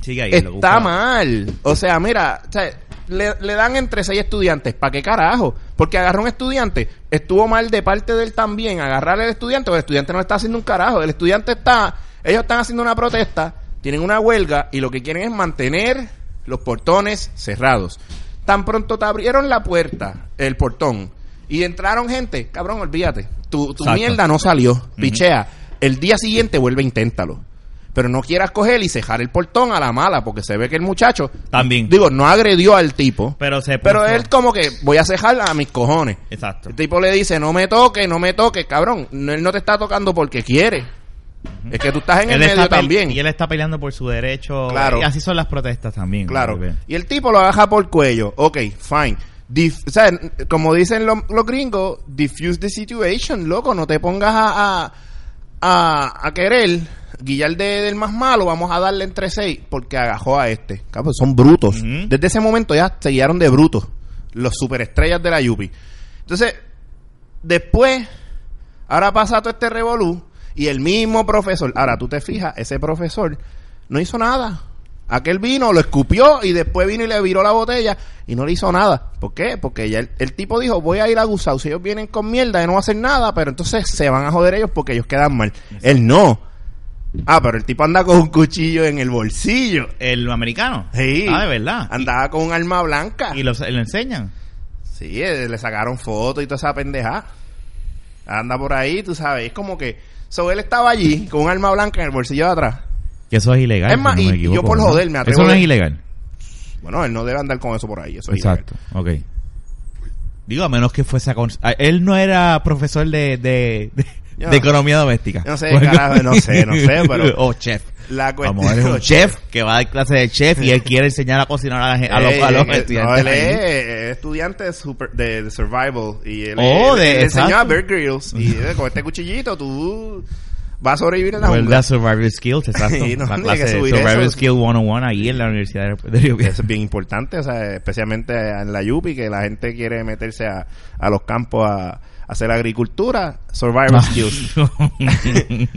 Sigue ahí. está mal. O sea, mira, o sea, le, le dan entre seis estudiantes. ¿Para qué carajo? Porque agarró un estudiante. Estuvo mal de parte de él también. Agarrarle al estudiante. O el estudiante no le está haciendo un carajo. El estudiante está. Ellos están haciendo una protesta. Tienen una huelga. Y lo que quieren es mantener los portones cerrados. Tan pronto te abrieron la puerta, el portón. Y entraron gente. Cabrón, olvídate. Tu, tu mierda no salió. Pichea. El día siguiente vuelve, inténtalo. Pero no quieras coger y cejar el portón a la mala, porque se ve que el muchacho, También. digo, no agredió al tipo, Pero se pero él como que voy a cejar a mis cojones. Exacto. El tipo le dice, no me toque, no me toque, cabrón. Él no te está tocando porque quiere. Es que tú estás en el Él está medio también. Y él está peleando por su derecho. Claro. Y así son las protestas también. Claro. Y el tipo lo agarra por cuello. Ok, fine. Dif- o sea, como dicen los, los gringos, diffuse the situation, loco. No te pongas a, a, a, a querer guiar de- del más malo. Vamos a darle entre seis porque agajó a este. Cabrón, son brutos. Desde ese momento ya se guiaron de brutos. Los superestrellas de la Yupi. Entonces, después, ahora pasa todo este revolú y el mismo profesor. Ahora tú te fijas, ese profesor no hizo nada. Aquel vino, lo escupió y después vino y le viró la botella y no le hizo nada. ¿Por qué? Porque ya el, el tipo dijo, voy a ir a Gusau. Si ellos vienen con mierda, y no va a hacer nada, pero entonces se van a joder ellos porque ellos quedan mal. Él no. Ah, pero el tipo anda con un cuchillo en el bolsillo. El americano. Sí. Ah, de verdad. Andaba con un arma blanca. Y, lo, lo enseñan. Sí, eh, le sacaron fotos y toda esa pendeja. Anda por ahí, tú sabes. Es como que. So, él estaba allí con un arma blanca en el bolsillo de atrás. Que eso es ilegal. Es más, si no me y- y yo por joder me atrevo Eso no es ilegal. Bueno, él no debe andar con eso por ahí. Eso es Exacto. Ok. Digo, a menos que fuese a- Él no era profesor de, de, de, Yo- de economía doméstica. No sé, carajo, no sé, no sé, pero- o chef. La cuestión. Vamos, él es un chef que va a dar clase de chef y él quiere enseñar a cocinar a, la a los, Eh, a los eh, estudiantes. no, él es eh, estudiante de, super- de, de survival y él, Oh, él- de- él enseñó a. Bear Grylls y eh, con este cuchillito tú vas a sobrevivir en la jungla. survival skills, exacto. Sí, no, la clase de survival eso. skill 101 ahí en la Universidad de Río. Eso es bien importante, o sea, especialmente en la Yupi, que la gente quiere meterse a, a los campos a, hacer agricultura, survival skills.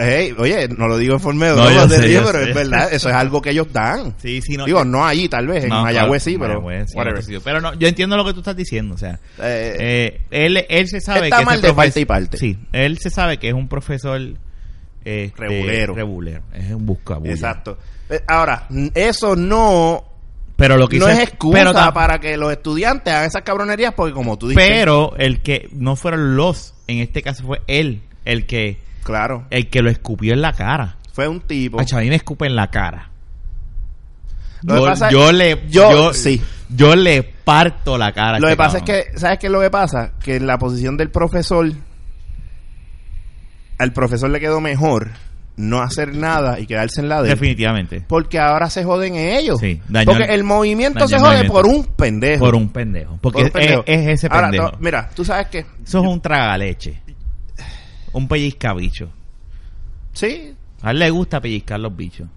Hey, oye, no lo digo en forma de No, broma, yo sé, yo pero sé. es verdad, eso es algo que ellos dan. sí, sí, no. digo, no allí tal vez, en No, Mayagüez claro, sí, pero Mayagüez, sí, whatever. sí, Pero no, yo entiendo lo que tú estás diciendo, o sea, Eh, eh, él, él se sabe Está que mal de parte y parte. Sí, él se sabe que es un profesor este, Rebulero. rebulero, es un buscabulla. Exacto. Eh, Ahora, eso no Pero lo que no es excusa pero para que los estudiantes hagan esas cabronerías porque como tú dijiste, Pero el que no fueron los, en este caso fue él, el que claro, el que lo escupió en la cara. fue un tipo. A me escupe en la cara. Lo que yo, pasa- yo le yo- yo, sí. yo le parto la cara. Lo este que pasa cabrón. es que, ¿sabes qué es lo que pasa? Que en la posición del profesor, al profesor le quedó mejor no hacer nada y quedarse en la de definitivamente Porque ahora se joden ellos. Sí, dañó porque el- el movimiento se el jode movimiento. por un pendejo. por un pendejo, porque Por un pendejo. Es, es ese Ahora, pendejo. no, mira, tú sabes que... Eso es un tragaleche. Un pellizcabicho. Sí, A él le gusta pellizcar los bichos.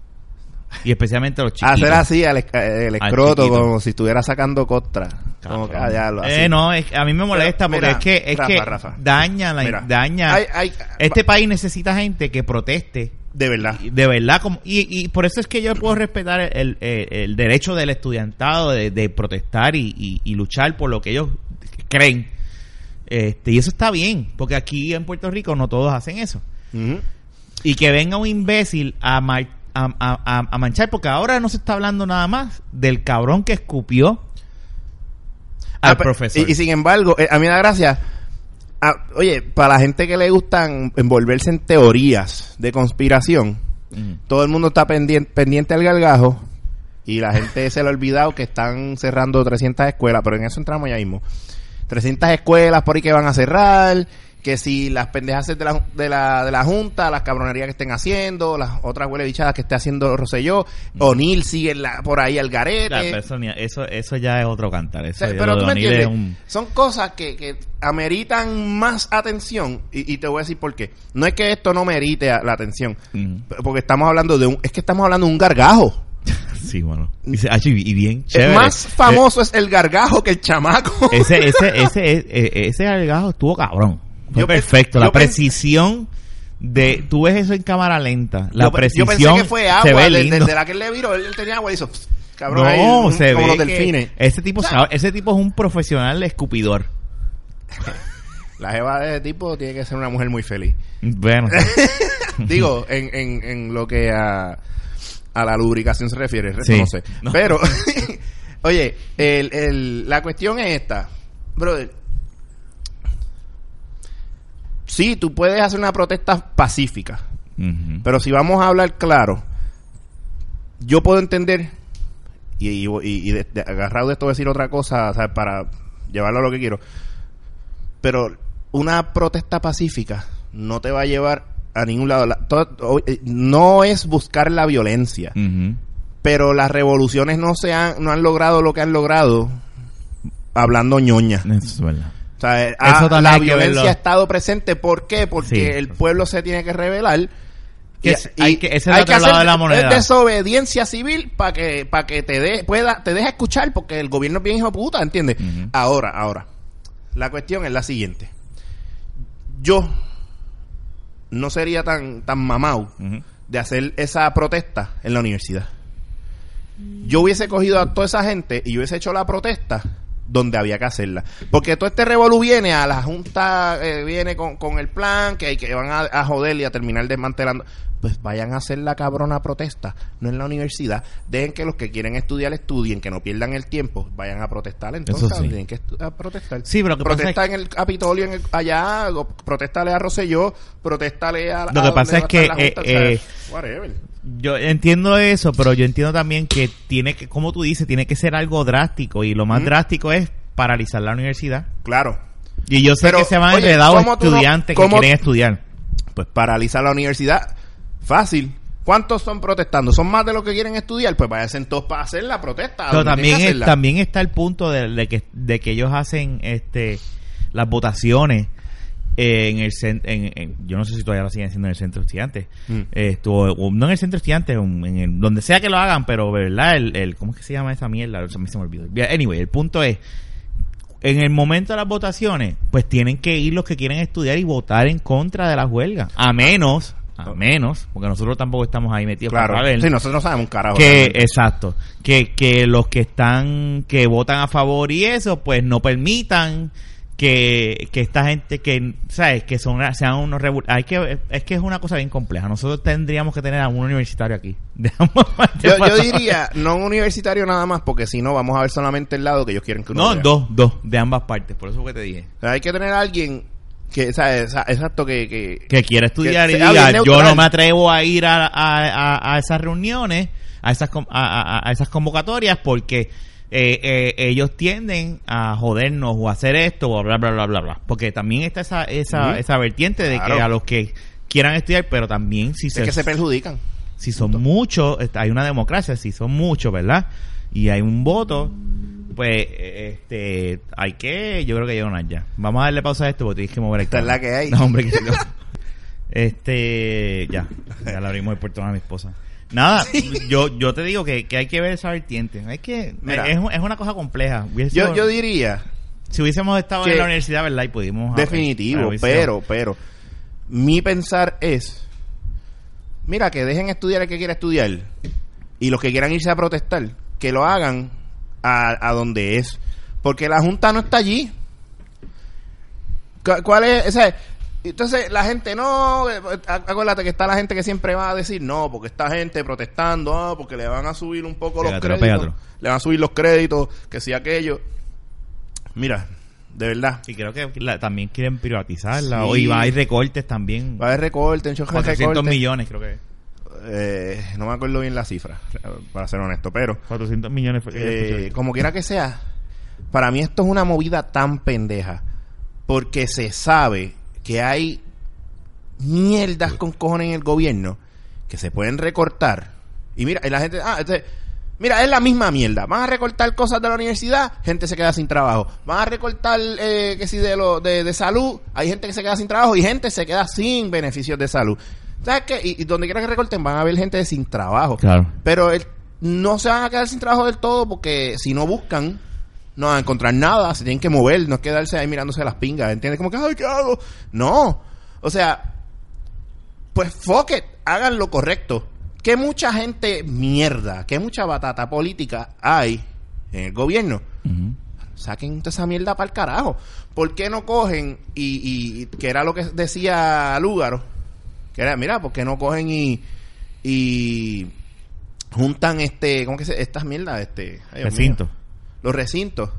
Y especialmente los chiquitos. hacer así al, esc- el escroto como si estuviera sacando costra. Como que, ah, ya lo así. Eh, no, es- a mí me molesta Pero, porque mira, es que, es Rafa, que Rafa. daña, la, Mira, daña. hay- hay- este país necesita gente que proteste De verdad. y- de verdad como y, y por eso es que yo puedo respetar el, el- el derecho del estudiantado de, de protestar y, y- y luchar por lo que ellos creen este y eso está bien porque aquí en Puerto Rico no todos hacen eso y que venga un imbécil a, mar- a, a- a- a manchar porque ahora no se está hablando nada más del cabrón que escupió al Ah, profesor Y, y sin embargo, eh, a mí me da gracia. ah, oye, para la gente que le gustan envolverse en teorías de conspiración, todo el mundo está pendiente, pendiente al gargajo y la gente se le ha olvidado que están cerrando 300 escuelas, pero en eso entramos ya mismo. 300 escuelas por ahí que van a cerrar, que si las pendejas de la, de la, de la Junta, las cabronerías que estén haciendo, las otras huele bichadas que esté haciendo Rosselló, O'Neill sigue la- por ahí al garete. Eso, eso, ya es otro cantar. Eso, O sea, ya pero tú me entiendes, un- son cosas que, que ameritan más atención y, y te voy a decir por qué. No es que esto no merite la atención, porque estamos hablando de un, es que estamos hablando de un gargajo. Sí, bueno. Y, ah, bien El chévere. más famoso es el gargajo que el chamaco. Eh, ese, ese, ese, ese, ese algajo estuvo cabrón. Fue Yo pe- perfecto. yo La precisión de... Tú ves eso en cámara lenta. La yo, precisión yo pensé que fue agua, se ve de- lindo. desde la que él le viró, él, él tenía agua y hizo, pss, cabrón, ahí, no, un- se como ve los delfines. ese tipo, ese tipo es un profesional escupidor. La jeva de ese tipo tiene que ser una mujer muy feliz. Bueno, Digo, en, en, en lo que a, a la lubricación se refiere, Sí. no sé. No. Pero, oye, el, el, la cuestión es esta, brother. Sí, tú puedes hacer una protesta pacífica, pero si vamos a hablar claro, yo puedo entender, y, y, y- de- de- agarrado de esto decir otra cosa, para llevarlo a lo que quiero, pero una protesta pacífica no te va a llevar a ningún lado. La- todo- eh, no es buscar la violencia, pero las revoluciones no se han, no han logrado lo que han logrado hablando ñoña. Eso es verdad. O sea, eh, Eso ah, también la hay violencia ha estado presente. ¿Por qué? Porque Sí. el pueblo se tiene que rebelar. Que es- hay que- ese hacer lado de la moneda. desobediencia civil para que para que te dé pueda te deje escuchar porque el gobierno es bien hijo de puta, ¿entiendes? Ahora, ahora. La cuestión es la siguiente. Yo no sería tan tan mamau de hacer esa protesta en la universidad. Yo hubiese cogido a toda esa gente y hubiese hecho la protesta donde había que hacerla. Porque todo este revolú viene a la Junta, eh, viene con, con el plan, que, hay que van a, a joder y a terminar desmantelando. Pues vayan a hacer la cabrona protesta, no en la universidad. Dejen que los que quieren estudiar estudien, que no pierdan el tiempo, vayan a protestar. Entonces, sí. tienen que a protestar. Sí, pero que protesta es en el Capitolio, en el, allá, protestale a Rosselló, protestale a. Lo que a pasa es que, eh. Yo entiendo eso, pero yo entiendo también que tiene que, como tú dices, tiene que ser algo drástico y lo más drástico es paralizar la universidad. Claro. Y yo sé Pero, que se van enredados ¿cómo tú no- estudiantes cómo- que quieren estudiar. Pues paralizar la universidad. Fácil. ¿Cuántos son protestando? ¿Son más de los que quieren estudiar? Pues váyanse todos para hacer la protesta. Pero también, es- también está el punto de, de que, de que ellos hacen este las votaciones en el en, en- yo no sé si todavía lo siguen haciendo en el centro de estudiantes Mm. esto o no en el centro de estudiantes en, donde sea que lo hagan pero verdad el, el cómo es que se llama esa mierda a mí se me olvidó anyway el punto es en el momento de las votaciones, pues tienen que ir los que quieren estudiar y votar en contra de las huelgas. A menos, a menos, porque nosotros tampoco estamos ahí metidos Claro. para ver Sí, nosotros no sabemos un carajo. que realmente. exacto que, que los que están que votan a favor y eso pues no permitan que, que esta gente que sabes que son sean unos hay que es que es una cosa bien compleja nosotros tendríamos que tener a un universitario aquí Yo, yo diría, no un universitario nada más, porque si no, vamos a ver solamente el lado que ellos quieren que uno no vea. dos dos de ambas partes por eso que te dije hay que tener a alguien que, ¿sabes? Exacto, que... que, que quiera estudiar Que y diga yo neutral". no me atrevo a ir a, a, a- a esas reuniones a esas a, a- a esas convocatorias porque eh, eh, ellos tienden a jodernos o a hacer esto o bla bla bla bla bla. Porque también está esa esa, esa vertiente de que a los que quieran estudiar pero también si es se, que se perjudican. si son muchos hay una democracia si son muchos verdad y hay un voto pues eh, este hay que yo creo que llegan ya. Vamos a darle pausa a esto porque tienes que mover Esta es la que hay. no hombre que este ya ya le abrimos el portón a mi esposa nada yo yo te digo que, que hay que ver esa vertiente hay que Mira. es, es una cosa compleja Hubiese- Yo, yo diría, si hubiésemos estado en la universidad verdad y pudimos definitivo, haber- pero, pero, mi pensar es, mira, que dejen estudiar el que quiera estudiar y los que quieran irse a protestar, que lo hagan a, a donde es, porque la Junta no está allí. Cu- ¿Cuál es? O sea, entonces la gente no, eh, ac- acuérdate que está la gente que siempre va a decir no, porque esta gente protestando, ah, porque le van a subir un poco los créditos, le van a subir los créditos, que si aquello. Mira, de verdad, Sí, creo que la- también quieren privatizarla. Sí. O y va a haber recortes también. va a haber recorte, un choque de 400 recorte. millones, creo que. Eh, no me acuerdo bien la cifra, para ser honesto, pero 400 millones. eh, como quiera que sea, para mí esto es una movida tan pendeja, porque se sabe que hay mierdas con cojones en el gobierno que se pueden recortar. Y mira, y la gente, ah, este- mira, es la misma mierda. Van a recortar cosas de la universidad, gente se queda sin trabajo. Van a recortar, eh, que si de, lo, de, de salud, hay gente que se queda sin trabajo y gente se queda sin beneficios de salud. ¿Sabes qué? Y, y donde quiera que recorten, van a haber gente sin trabajo. Claro. Pero el- no se van a quedar sin trabajo del todo porque si no buscan, no van a encontrar nada, se tienen que mover, no es quedarse ahí mirándose las pingas, ¿entiendes? Como que, ay, ¿qué hago? No. O sea, pues fuck it, hagan lo correcto. Que mucha gente mierda, que mucha batata política hay en el gobierno. Saquen toda esa mierda para el carajo. ¿Por qué no cogen y, y- que era lo que decía Lúgaro? Que era, mira, ¿por qué no cogen y, y juntan este, ¿cómo que se, estas mierdas? Este, ay, Dios Recinto. mío. Los recintos.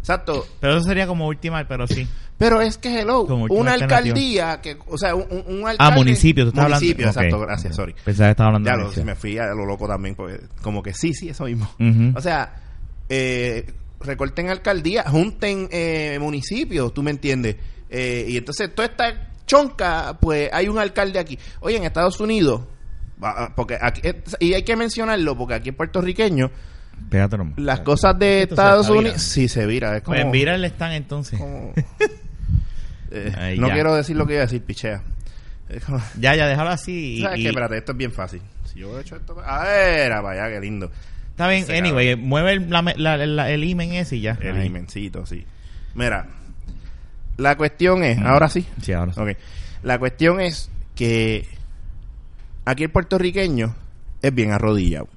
Exacto. Pero eso sería como última, pero sí. Pero es que, hello, una alcaldía, que, o sea, un, un- un alcalde... Ah, municipio, tú estás Municipio, hablando. exacto, gracias, sorry. Pensaba que estaba hablando Ya de lo, me fui a lo loco también, porque como que sí, sí, eso mismo. O sea, eh, recorten alcaldía, junten eh, municipios, tú me entiendes. Eh, y entonces toda esta chonca, pues hay un alcalde aquí. Oye, en Estados Unidos, porque aquí, y hay que mencionarlo, porque aquí en puertorriqueño, Las cosas de Esto se Estados está Unidos, virando. sí se vira. Es como, Pues mira el stand entonces. como- Eh, Ay, no ya. quiero decir lo que iba a decir, pichea. Es como- Ya, ya, déjalo así. y- ¿Sabes y- qué? Espérate, esto es bien fácil. Si yo he hecho esto... A ver, para allá, qué lindo. Está bien, anyway, mueve el, la, la- la- el imen ese y ya. El Ahí. imencito, sí. Mira, la cuestión es, ahora sí. Sí, ahora sí. Ok. La cuestión es que aquí el puertorriqueño es bien arrodillado.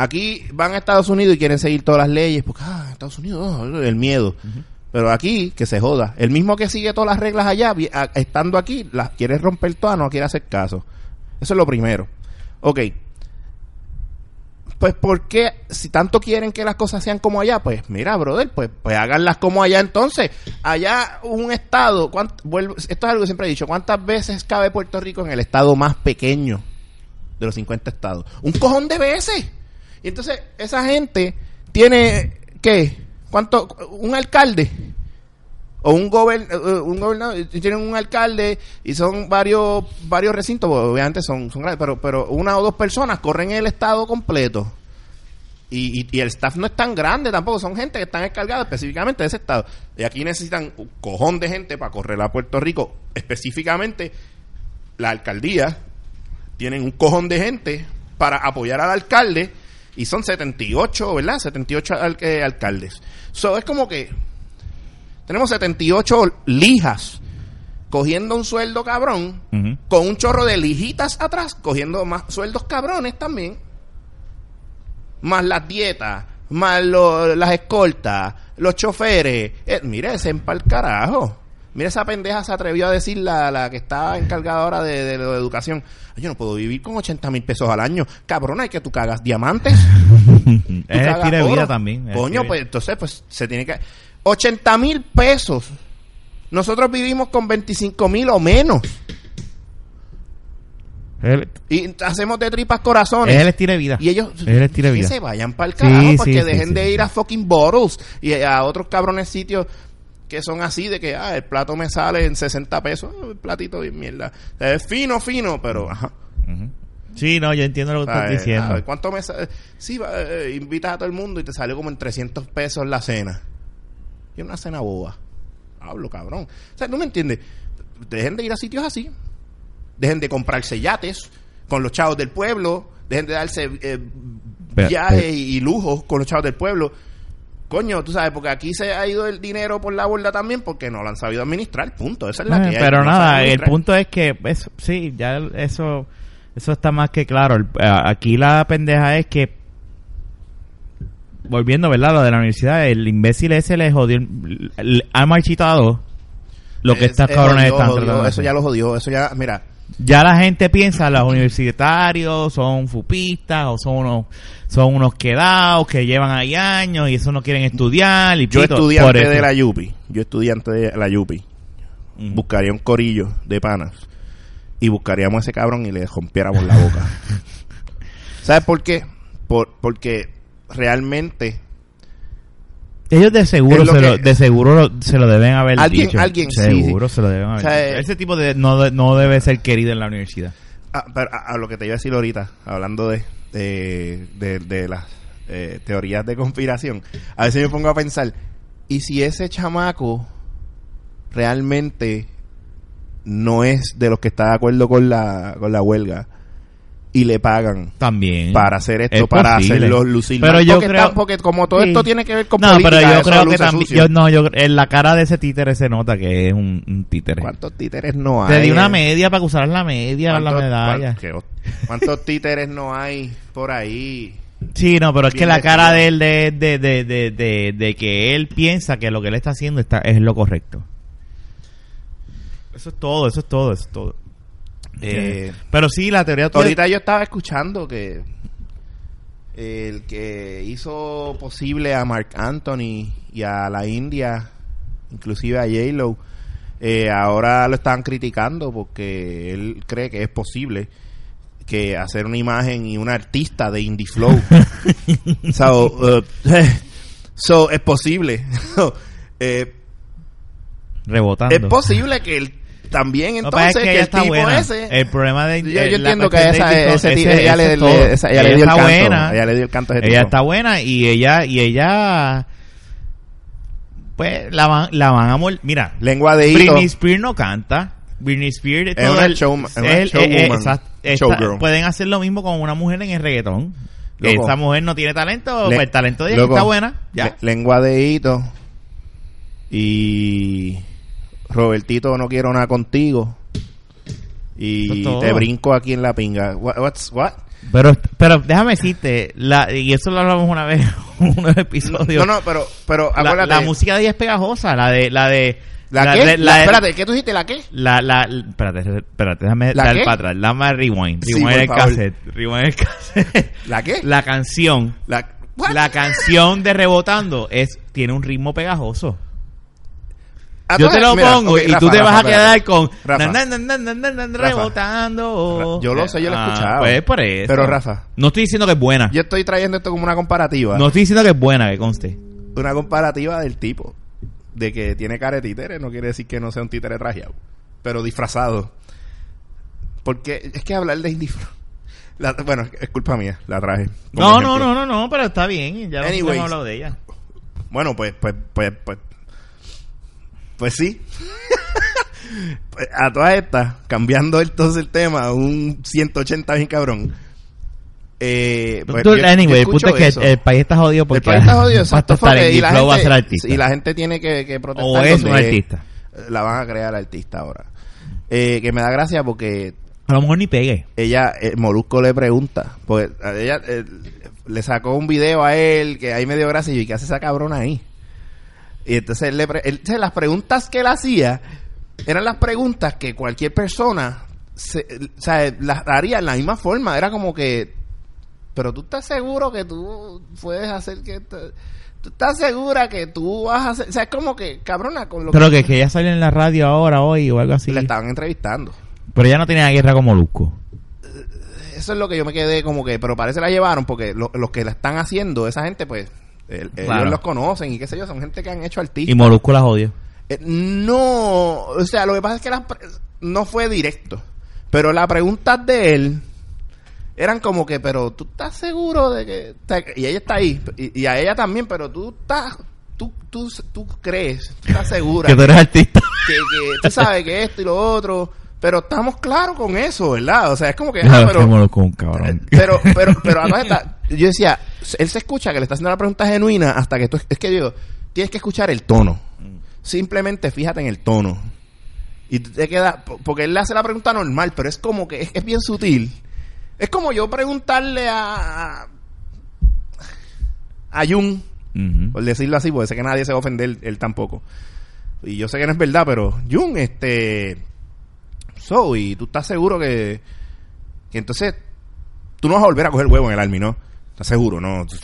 Aquí van a Estados Unidos y quieren seguir todas las leyes porque, ah, Estados Unidos, oh, el miedo. Pero aquí, que se joda. El mismo que sigue todas las reglas allá, a- estando aquí, las quiere romper todas, no quiere hacer caso. Eso es lo primero. Ok. Pues, ¿por qué? Si tanto quieren que las cosas sean como allá, pues mira, brother, pues, pues háganlas como allá entonces. Allá un estado, ¿cuánt- vuelvo- esto es algo que siempre he dicho, ¿cuántas veces cabe Puerto Rico en el estado más pequeño de los 50 estados? Un cojón de veces. Y entonces esa gente tiene, ¿qué? ¿Cuánto? Un alcalde o un, gober- eh, un gobernador tienen un alcalde y son varios varios recintos pues, obviamente son son grandes pero pero una o dos personas corren el estado completo y, y, y el staff no es tan grande tampoco son gente que están encargados específicamente de ese estado y aquí necesitan un cojón de gente para correr a Puerto Rico específicamente la alcaldía tienen un cojón de gente para apoyar al alcalde y son 78 verdad 78 al- eh, alcaldes so es como que Tenemos 78 lijas cogiendo un sueldo cabrón, con un chorro de lijitas atrás, cogiendo más sueldos cabrones también. Más las dietas, más lo- las escoltas, los choferes. Eh, mire, ese en pa'l carajo. Mira, esa pendeja se atrevió a decir la, la que está encargada ahora de, de educación. Yo no puedo vivir con 80 mil pesos al año. Cabrona, es que tú cagas diamantes. Tú Es cagas estilo de vida también. Coño, pues entonces pues se tiene que... 80 mil pesos. Nosotros vivimos con 25 mil o menos. el- Y hacemos de tripas corazones. Es el estilo de vida. Y ellos el de que vida. se vayan para el carajo sí, porque sí, dejen sí, de ir a fucking bottles y a otros cabrones sitios que son así de que ah, el plato me sale en 60 pesos, el platito de mierda. Es fino, fino, pero ajá. Sí, no, yo entiendo lo que estás diciendo. Ah, ¿Cuánto me sale? Sí, va, eh, invitas a todo el mundo y te salió como en 300 pesos la cena. Y una cena boba. Hablo, cabrón. O sea, no me entiendes. Dejen de ir a sitios así. Dejen de comprarse yates con los chavos del pueblo. Dejen de darse eh, viajes y lujos con los chavos del pueblo. Coño, tú sabes, porque aquí se ha ido el dinero por la borda también porque no lo han sabido administrar. Punto. Esa es la Eh, que pero nada, el punto es que eso, sí, ya eso eso está más que claro. El- a- aquí la pendeja es que volviendo, ¿verdad? Lo de la universidad, el imbécil ese le jodió, ha marchitado lo que Es- estas es cabrones están de Eso ya lo jodió. Eso ya, mira. Ya la gente piensa, los universitarios son fupistas o son unos son unos quedados que llevan ahí años y eso no quieren estudiar. Y Yo pito, estudiante de la Yupi, yo estudiante de la Yupi, buscaría un corillo de panas y buscaríamos a ese cabrón y le rompiéramos la boca. ¿Sabes por qué? Por, porque realmente Ellos de seguro, lo se que- lo, de seguro lo- se lo deben haber Alguien- dicho. alguien, seguro sí. se lo deben haber O sea, dicho. eh, Ese tipo de no, de- no debe ser querido en la universidad. Ah, pero a, a lo que te iba a decir ahorita, hablando de, de, de- de las eh, teorías de conspiración, a veces me pongo a pensar, ¿y si ese chamaco realmente no es de los que está de acuerdo con la, con la huelga y le pagan También. para hacer esto, Es para posible. hacerlo lucir Pero yo porque, creo- está- porque como todo Sí. esto tiene que ver con no, política, pero yo creo que también. Yo, no, yo, en la cara de ese títere se nota que es un, un títere. ¿Cuántos títeres no hay? Te di una media para que usaras la media, la ¿Cuántos- medalla. ¿Cuántos títeres no hay por ahí? Sí, no, pero es que la cara de él de, de, de, de, de, de que él piensa que lo que él está haciendo está, es lo correcto. Eso es todo, eso es todo, eso es todo. Eh, pero sí, la teoría tuya- Ahorita yo estaba escuchando que el que hizo posible a Mark Anthony y a la India, inclusive a J-Lo, eh, ahora lo están criticando porque él cree que es posible que hacer una imagen y una artista de Indie Flow. so, uh, so, es posible. Eh, rebotando. es posible que él también entonces que que el está tipo buena. ese El problema de Yo- yo entiendo que de esa- ese ella le- esa- ella le dio el canto, buena. ella le dio el canto ese Ella tipo. está buena y ella y ella pues la van la van a mol mira lengua de hilo Britney Spears no canta Britney Spears Es una show- es una showwoman, showgirl. pueden hacer lo mismo con una mujer en el reggaetón Loco. esa mujer no tiene talento Le- pues el talento de ella loco, está buena ya lengua de hito y Robertito no quiero nada contigo y todo. te brinco aquí en la pinga what, what's what pero pero déjame decirte la, y eso lo hablamos una vez en unos episodios no no pero pero la, la música de ella es pegajosa la de la de ¿La qué? de- La- de- espérate ¿qué tú dijiste la qué? La, la, espérate, espérate, déjame ¿La dar qué? para atrás. Dame rewind. Sí, Rewind por el cassette. Rewind el cassette. ¿la qué? La canción. la, what? La canción de Rebotando es, tiene un ritmo pegajoso. Ah, Yo tú- te lo pongo y tú te vas a quedar con rebotando. Yo lo sé, yo lo he Ah, escuchado. Pues por eso. Pero, Rafa. No estoy diciendo que es buena. yo estoy trayendo esto como una comparativa No estoy diciendo que es buena, que conste. una comparativa del tipo de que tiene cara de títere no quiere decir que no sea un títere trajeado pero disfrazado porque es que hablar de la- bueno es culpa mía la traje No, no, no, no, no, pero está bien. Ya hemos hablado de ella. bueno pues pues pues pues pues sí Pues, a todas estas cambiando entonces el tema a un 180 bien cabrón Eh, pues, Tú- yo- yo anyway, el punto es que eso. el, país está jodido porque El país está jodido, exacto. estar y, la Flow va a gente, ser artista. y la gente tiene que, que protestar. o es un artista. La van a crear artista ahora. Eh, que me da gracia porque A lo mejor ni pegue. ella, eh, Molusco le pregunta, porque a ella eh, le sacó un video a él que ahí me dio gracia y yo, ¿y qué hace esa cabrona ahí? Y entonces, él le pre- él- entonces las preguntas que él hacía eran las preguntas que cualquier persona se, o sea, las haría en la misma forma. Era como que, pero tú estás seguro que tú puedes hacer que... te- Tú estás segura que tú vas a hacer... O sea, es como que, cabrona, con lo Pero que, que ella salió en la radio ahora, hoy o algo así. le estaban entrevistando. Pero ella no tenía guerra como Molusco. Eso es lo que yo me quedé como que, pero parece la llevaron porque lo- los que la están haciendo, esa gente, pues, el- Claro. ellos los conocen y qué sé yo, son gente que han hecho artistas. Y Molusco la jodió. Eh, no, o sea, lo que pasa es que las no fue directo, pero las preguntas de él eran como que, pero tú estás seguro de que, y ella está ahí, y, y a ella también, pero tú estás, tú, tú, tú crees, tú estás segura Que tú eres artista. que, que tú sabes que esto y lo otro, pero estamos claros con eso, ¿verdad? O sea, es como que, ah, pero, cabrón. pero, pero, pero, además está- yo decía, él se escucha que le está haciendo la pregunta genuina hasta que tú, es que digo, tienes que escuchar el tono. Simplemente fíjate en el tono. Y te queda, po- porque él le hace la pregunta normal, pero es como que es, es bien sutil. Es como yo preguntarle a, a Jung, por decirlo así, porque sé que nadie se va a ofender, él tampoco. Y yo sé que no es verdad, pero Jun, este. So, y tú estás seguro que. Que entonces. Tú no vas a volver a coger huevo en el Army, ¿no? ¿Estás seguro? No.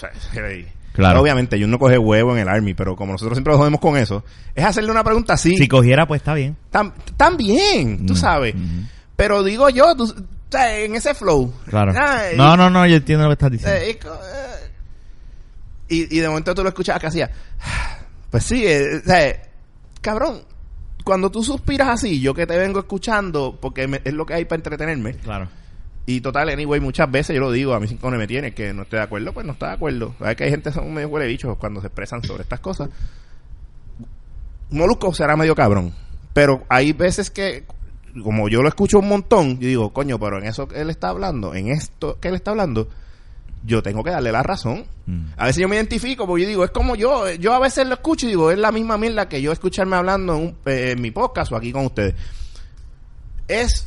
Claro. Obviamente, Jun no coge huevo en el Army, pero como nosotros siempre lo jodemos con eso, es hacerle una pregunta así. Si cogiera, pues está bien. Tam- También, tú Mm, sabes. ujú. Pero digo yo, tú, en ese flow. Claro. Ay, No, no, no, yo entiendo lo que estás diciendo. eh, eh. y, y de momento tú lo escuchabas que hacía. Pues sí, eh, cabrón. Cuando tú suspiras así, yo que te vengo escuchando, porque me- es lo que hay para entretenerme. Claro. Y total, anyway, muchas veces yo lo digo, a mí cinco me tiene, que no estoy de acuerdo, pues no está de acuerdo. Sabes que hay gente que son medio huele bichos cuando se expresan sobre estas cosas. Molusco será medio cabrón. Pero hay veces que, como yo lo escucho un montón, yo digo, coño, pero en eso que él está hablando, en esto que él está hablando, yo tengo que darle la razón. Mm. A veces yo me identifico, porque yo digo, es como yo, yo a veces lo escucho y digo, es la misma mierda que yo escucharme hablando en, un- eh, en mi podcast o aquí con ustedes. Es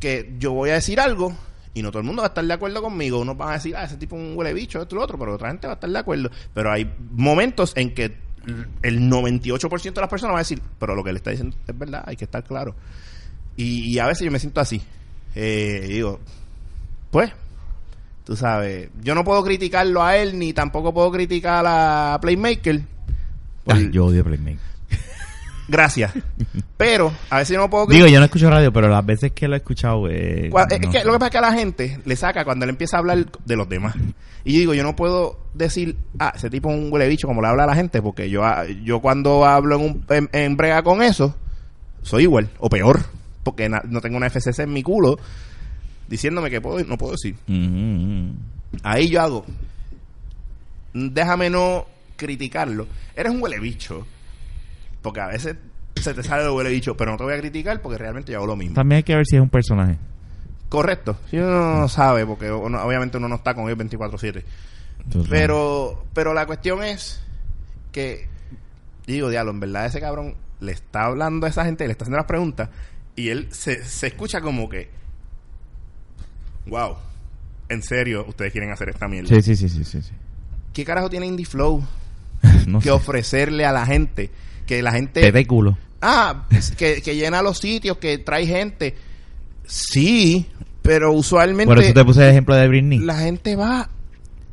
que yo voy a decir algo y no todo el mundo va a estar de acuerdo conmigo. Unos van a decir, ah, ese tipo es un huele bicho, esto y lo otro, pero otra gente va a estar de acuerdo. Pero hay momentos en que el 98% de las personas va a decir, pero lo que le está diciendo es verdad, hay que estar claro. Y, y a veces yo me siento así. Eh, digo, pues, tú sabes, yo no puedo criticarlo a él ni tampoco puedo criticar a Playmaker. Por- Ay, yo odio Playmaker. Gracias. Pero a veces yo no puedo Digo, yo no escucho radio, pero las veces que lo he escuchado, eh, es no que sé. lo que pasa es que a la gente le saca cuando él empieza a hablar de los demás. Y yo digo, yo no puedo decir, ah, ese tipo es un huele bicho como le habla a la gente, porque yo, ah, yo cuando hablo en, un, en, en brega con eso, soy igual, o peor, porque no tengo una FCC en mi culo diciéndome que puedo, no puedo decir. Ahí yo hago, déjame no criticarlo. Eres un huele bicho, porque a veces se te sale el huele bicho, pero no te voy a criticar porque realmente yo hago lo mismo. También hay que ver si es un personaje. Correcto. Si uno no sabe, porque uno- obviamente uno no está con él 24-7. Entonces, Pero, pero la cuestión es que, digo, diablo, en verdad ese cabrón le está hablando a esa gente, le está haciendo las preguntas, y él se, se escucha como que, wow, en serio, ustedes quieren hacer esta mierda. Sí, sí, sí, sí, sí. sí. ¿Qué carajo tiene Indie Flow no que sé. ofrecerle a la gente? Que la gente... Tete y culo. Ah, es que, que llena los sitios, que trae gente. Sí, pero usualmente... Por eso te puse el ejemplo de Britney. la gente va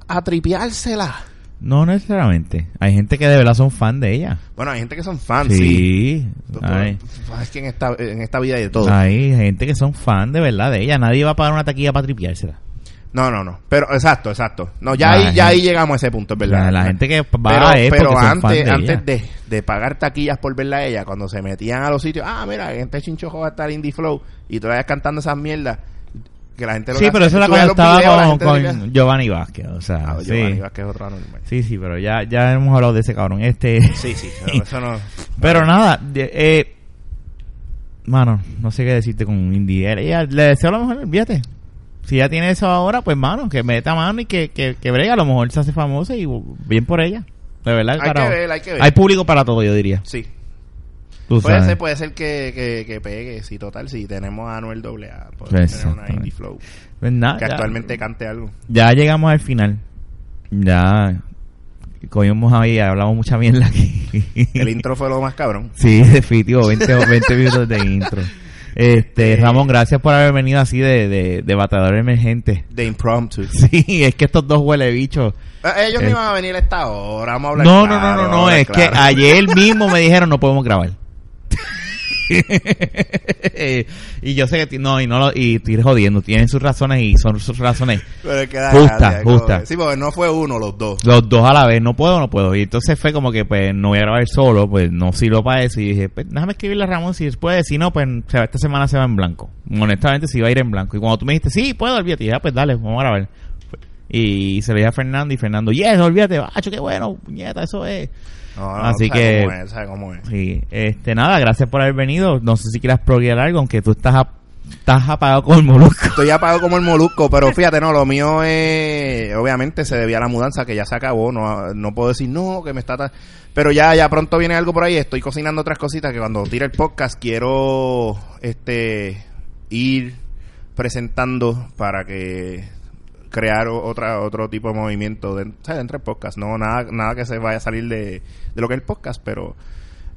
a tripeársela. No necesariamente. Hay gente que de verdad son fan de ella. Bueno, hay gente que son fans, sí. Sí. Es que en esta, en esta vida hay de todo. hay gente que son fan de verdad de ella. Nadie va a pagar una taquilla para tripeársela. No, no, no. Pero, exacto, exacto. No, ya La ahí, gente- ya ahí llegamos a ese punto, es verdad. La, la gente que va pero, es pero son fan antes, de antes de, de pagar taquillas por verla a ella, cuando se metían a los sitios, ah, mira, gente chinchojo va a estar Indie Flow, y tú la cantando esas mierdas, que la gente lo Sí, pero eso era cuando con. Giovanni Vázquez. O sea, Ah, sí. Giovanni Vázquez es otro anormal. Sí, sí, pero ya, ya hemos hablado de ese cabrón. Este. Sí, sí, pero eso no... Pero nada, eh, mano, no sé qué decirte con Indy. Le deseo lo mejor, fíjate. Si ya tiene eso ahora, pues mano, que meta mano y que, que, que brega. A lo mejor se hace famosa y bien por ella. De verdad, Hay carajo. que ver, hay que ver. Hay público para todo, yo diría. Sí. Tú Puede sabes. ser, puede ser que, que, que pegue, sí, total, si tenemos a Anuel AA, podemos tener una indie flow, Pues nada, que ya- actualmente cante algo. ya llegamos al final. Ya cogimos ahí, hablamos mucha mierda aquí. El intro fue lo más cabrón. Sí, definitivo, 20, o 20 minutos de intro. Este, Ramón, gracias por haber venido así de, de, de batador emergente. De impromptu. Sí, es que estos dos huele bichos. Eh, Ellos Eh. no iban a venir a esta hora, vamos a hablar No, no, claro, no, no, no, es que ayer mismo me dijeron no podemos grabar. y yo sé que no y no lo, y estoy jodiendo, tienen sus razones y son sus razones Pero es que da Justa, gracia, como- justa. Sí, porque no fue uno, los dos. los dos a la vez, no puedo, no puedo. Y entonces fue como que pues no voy a grabar solo, pues no sirvo para eso y dije, pues déjame escribirle a Ramón si puede, si no pues se va- esta semana se va en blanco. Honestamente sí va a ir en blanco. Y cuando tú me dijiste, "Sí, puedo, olvídate", y dije, "Ah, pues dale, vamos a grabar." Y se le dije a Fernando y Fernando, "Yes, olvídate, bacho, qué bueno, puñeta, eso es." No, no, Así sabe que- cómo es, sabe cómo es. Sí, este, nada, gracias por haber venido. No sé si quieras proguear algo, aunque tú estás, estás apagado con el molusco. Estoy apagado como el molusco, pero fíjate, no, lo mío es, obviamente se debía a la mudanza que ya se acabó, no, no puedo decir no, que me está, ta- pero ya, ya pronto viene algo por ahí, estoy cocinando otras cositas que cuando tire el podcast quiero, este, ir presentando para que crear otra otro tipo de movimiento de- ¿sabes? dentro del podcast, no nada nada que se vaya a salir de, de lo que es el podcast, pero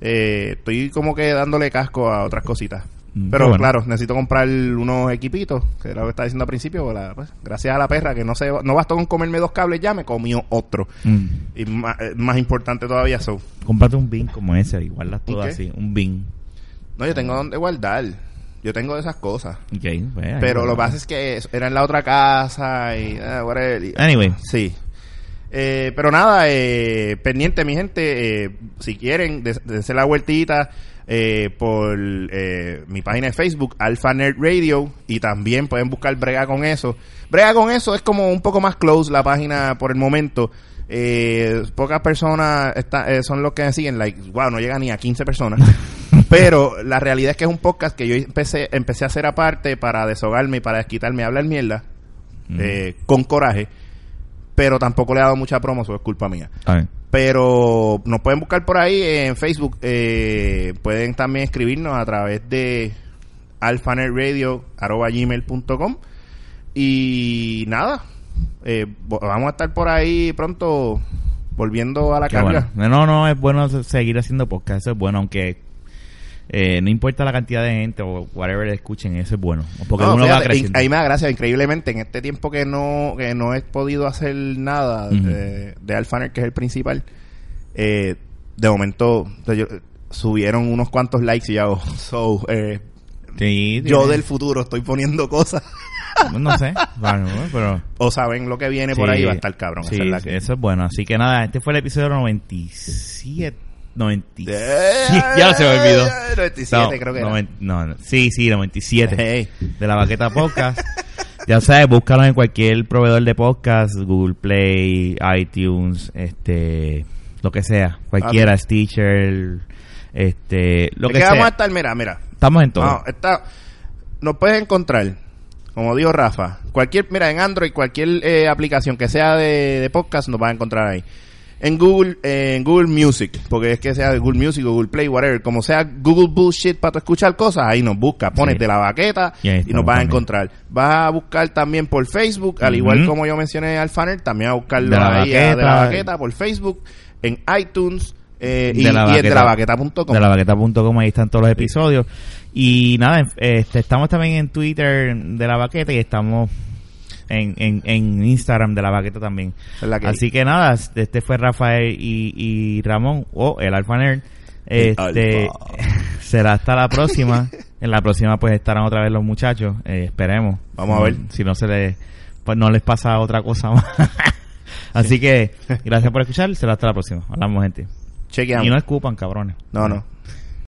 eh, estoy como que dándole casco a otras cositas. Mm, Pero bueno. claro, necesito comprar unos equipitos, que era lo que estaba diciendo al principio, la- pues, gracias a la perra que no se no bastó con comerme dos cables ya, me comió otro. Mm. Y más, eh, más importante todavía, so. Cómprate un bin como ese, igual las ¿Un todas así, un bin. No, yo tengo donde guardar. Yo tengo de esas cosas. Pero lo que pasa es que era en la otra casa y... ah, whatever, y- Anyway. Sí. Eh, pero nada, eh, pendiente mi gente, eh, si quieren, dense la vueltita eh, por eh, mi página de Facebook, Alpha Nerd Radio, y también pueden buscar Brega con eso. Brega con eso es como un poco más close la página por el momento. Eh, pocas personas está- eh, son los que me siguen, like, wow, no llega ni a 15 personas. Pero la realidad es que es un podcast que yo empecé, empecé a hacer aparte para deshogarme y para desquitarme, hablar mierda, Mm. eh, con coraje. Pero tampoco le he dado mucha promo, eso es culpa mía. Pero nos pueden buscar por ahí en Facebook. eh, pueden también escribirnos a través de alfanerradio.gmail.com Y nada, eh, vamos a estar por ahí pronto volviendo a la Qué carga. bueno. No, no, es bueno seguir haciendo podcast, eso es bueno, aunque eh, no importa la cantidad de gente o whatever escuchen, eso es bueno. Porque No, uno va fíjate, creciendo. in- ahí me da gracia, increíblemente, en este tiempo que no, que no he podido hacer nada de, de Alphaner, que es el principal, eh, de momento yo- subieron unos cuantos likes y ya hago, so, eh, Sí, yo del futuro estoy poniendo cosas. No sé, bueno, pero... o saben lo que viene por ahí, va a estar cabrón. esa Sí, es la que- eso es bueno. Así que nada, este fue el episodio 97. 97. Eh, ya se me olvidó. 97 No, creo que era. no, no. Sí, sí, 97. Hey. De la Baqueta Podcast. ya sabes, búscanos en cualquier proveedor de podcast, Google Play, iTunes, este, lo que sea. Cualquiera, Stitcher, este, lo que que sea. vamos a estar, mira, mira. Estamos en todo. No, está, nos puedes encontrar, como dijo Rafa, cualquier, mira, en Android, cualquier eh, aplicación que sea de, de podcast nos vas a encontrar ahí. En Google, eh, en Google Music, porque es que sea Google Music o Google Play, whatever, como sea Google Bullshit para tu escuchar cosas, ahí nos busca, pones Sí. de la baqueta Y y, nos vas a encontrar. Vas a buscar también por Facebook, al igual como yo mencioné al Fanner, también a buscarlo De la ahí a de la Baqueta. baqueta por Facebook, en iTunes eh, y, De la y en de la Baqueta. baqueta.com. de la baqueta.com ahí están todos los episodios y nada este, estamos también en Twitter de la baqueta y estamos en, en, en Instagram de la baqueta también. Es la que- así que nada este fue Rafael y, y Ramón o el Alfa Nerd. El este Alfa. será hasta la próxima. En la próxima pues estarán otra vez los muchachos. Eh, esperemos. Vamos a ver. no- si no se les pues no les pasa otra cosa más. Así que gracias por escuchar. Será hasta la próxima. Hablamos gente. Chequeamos. y no escupan cabrones. No, no.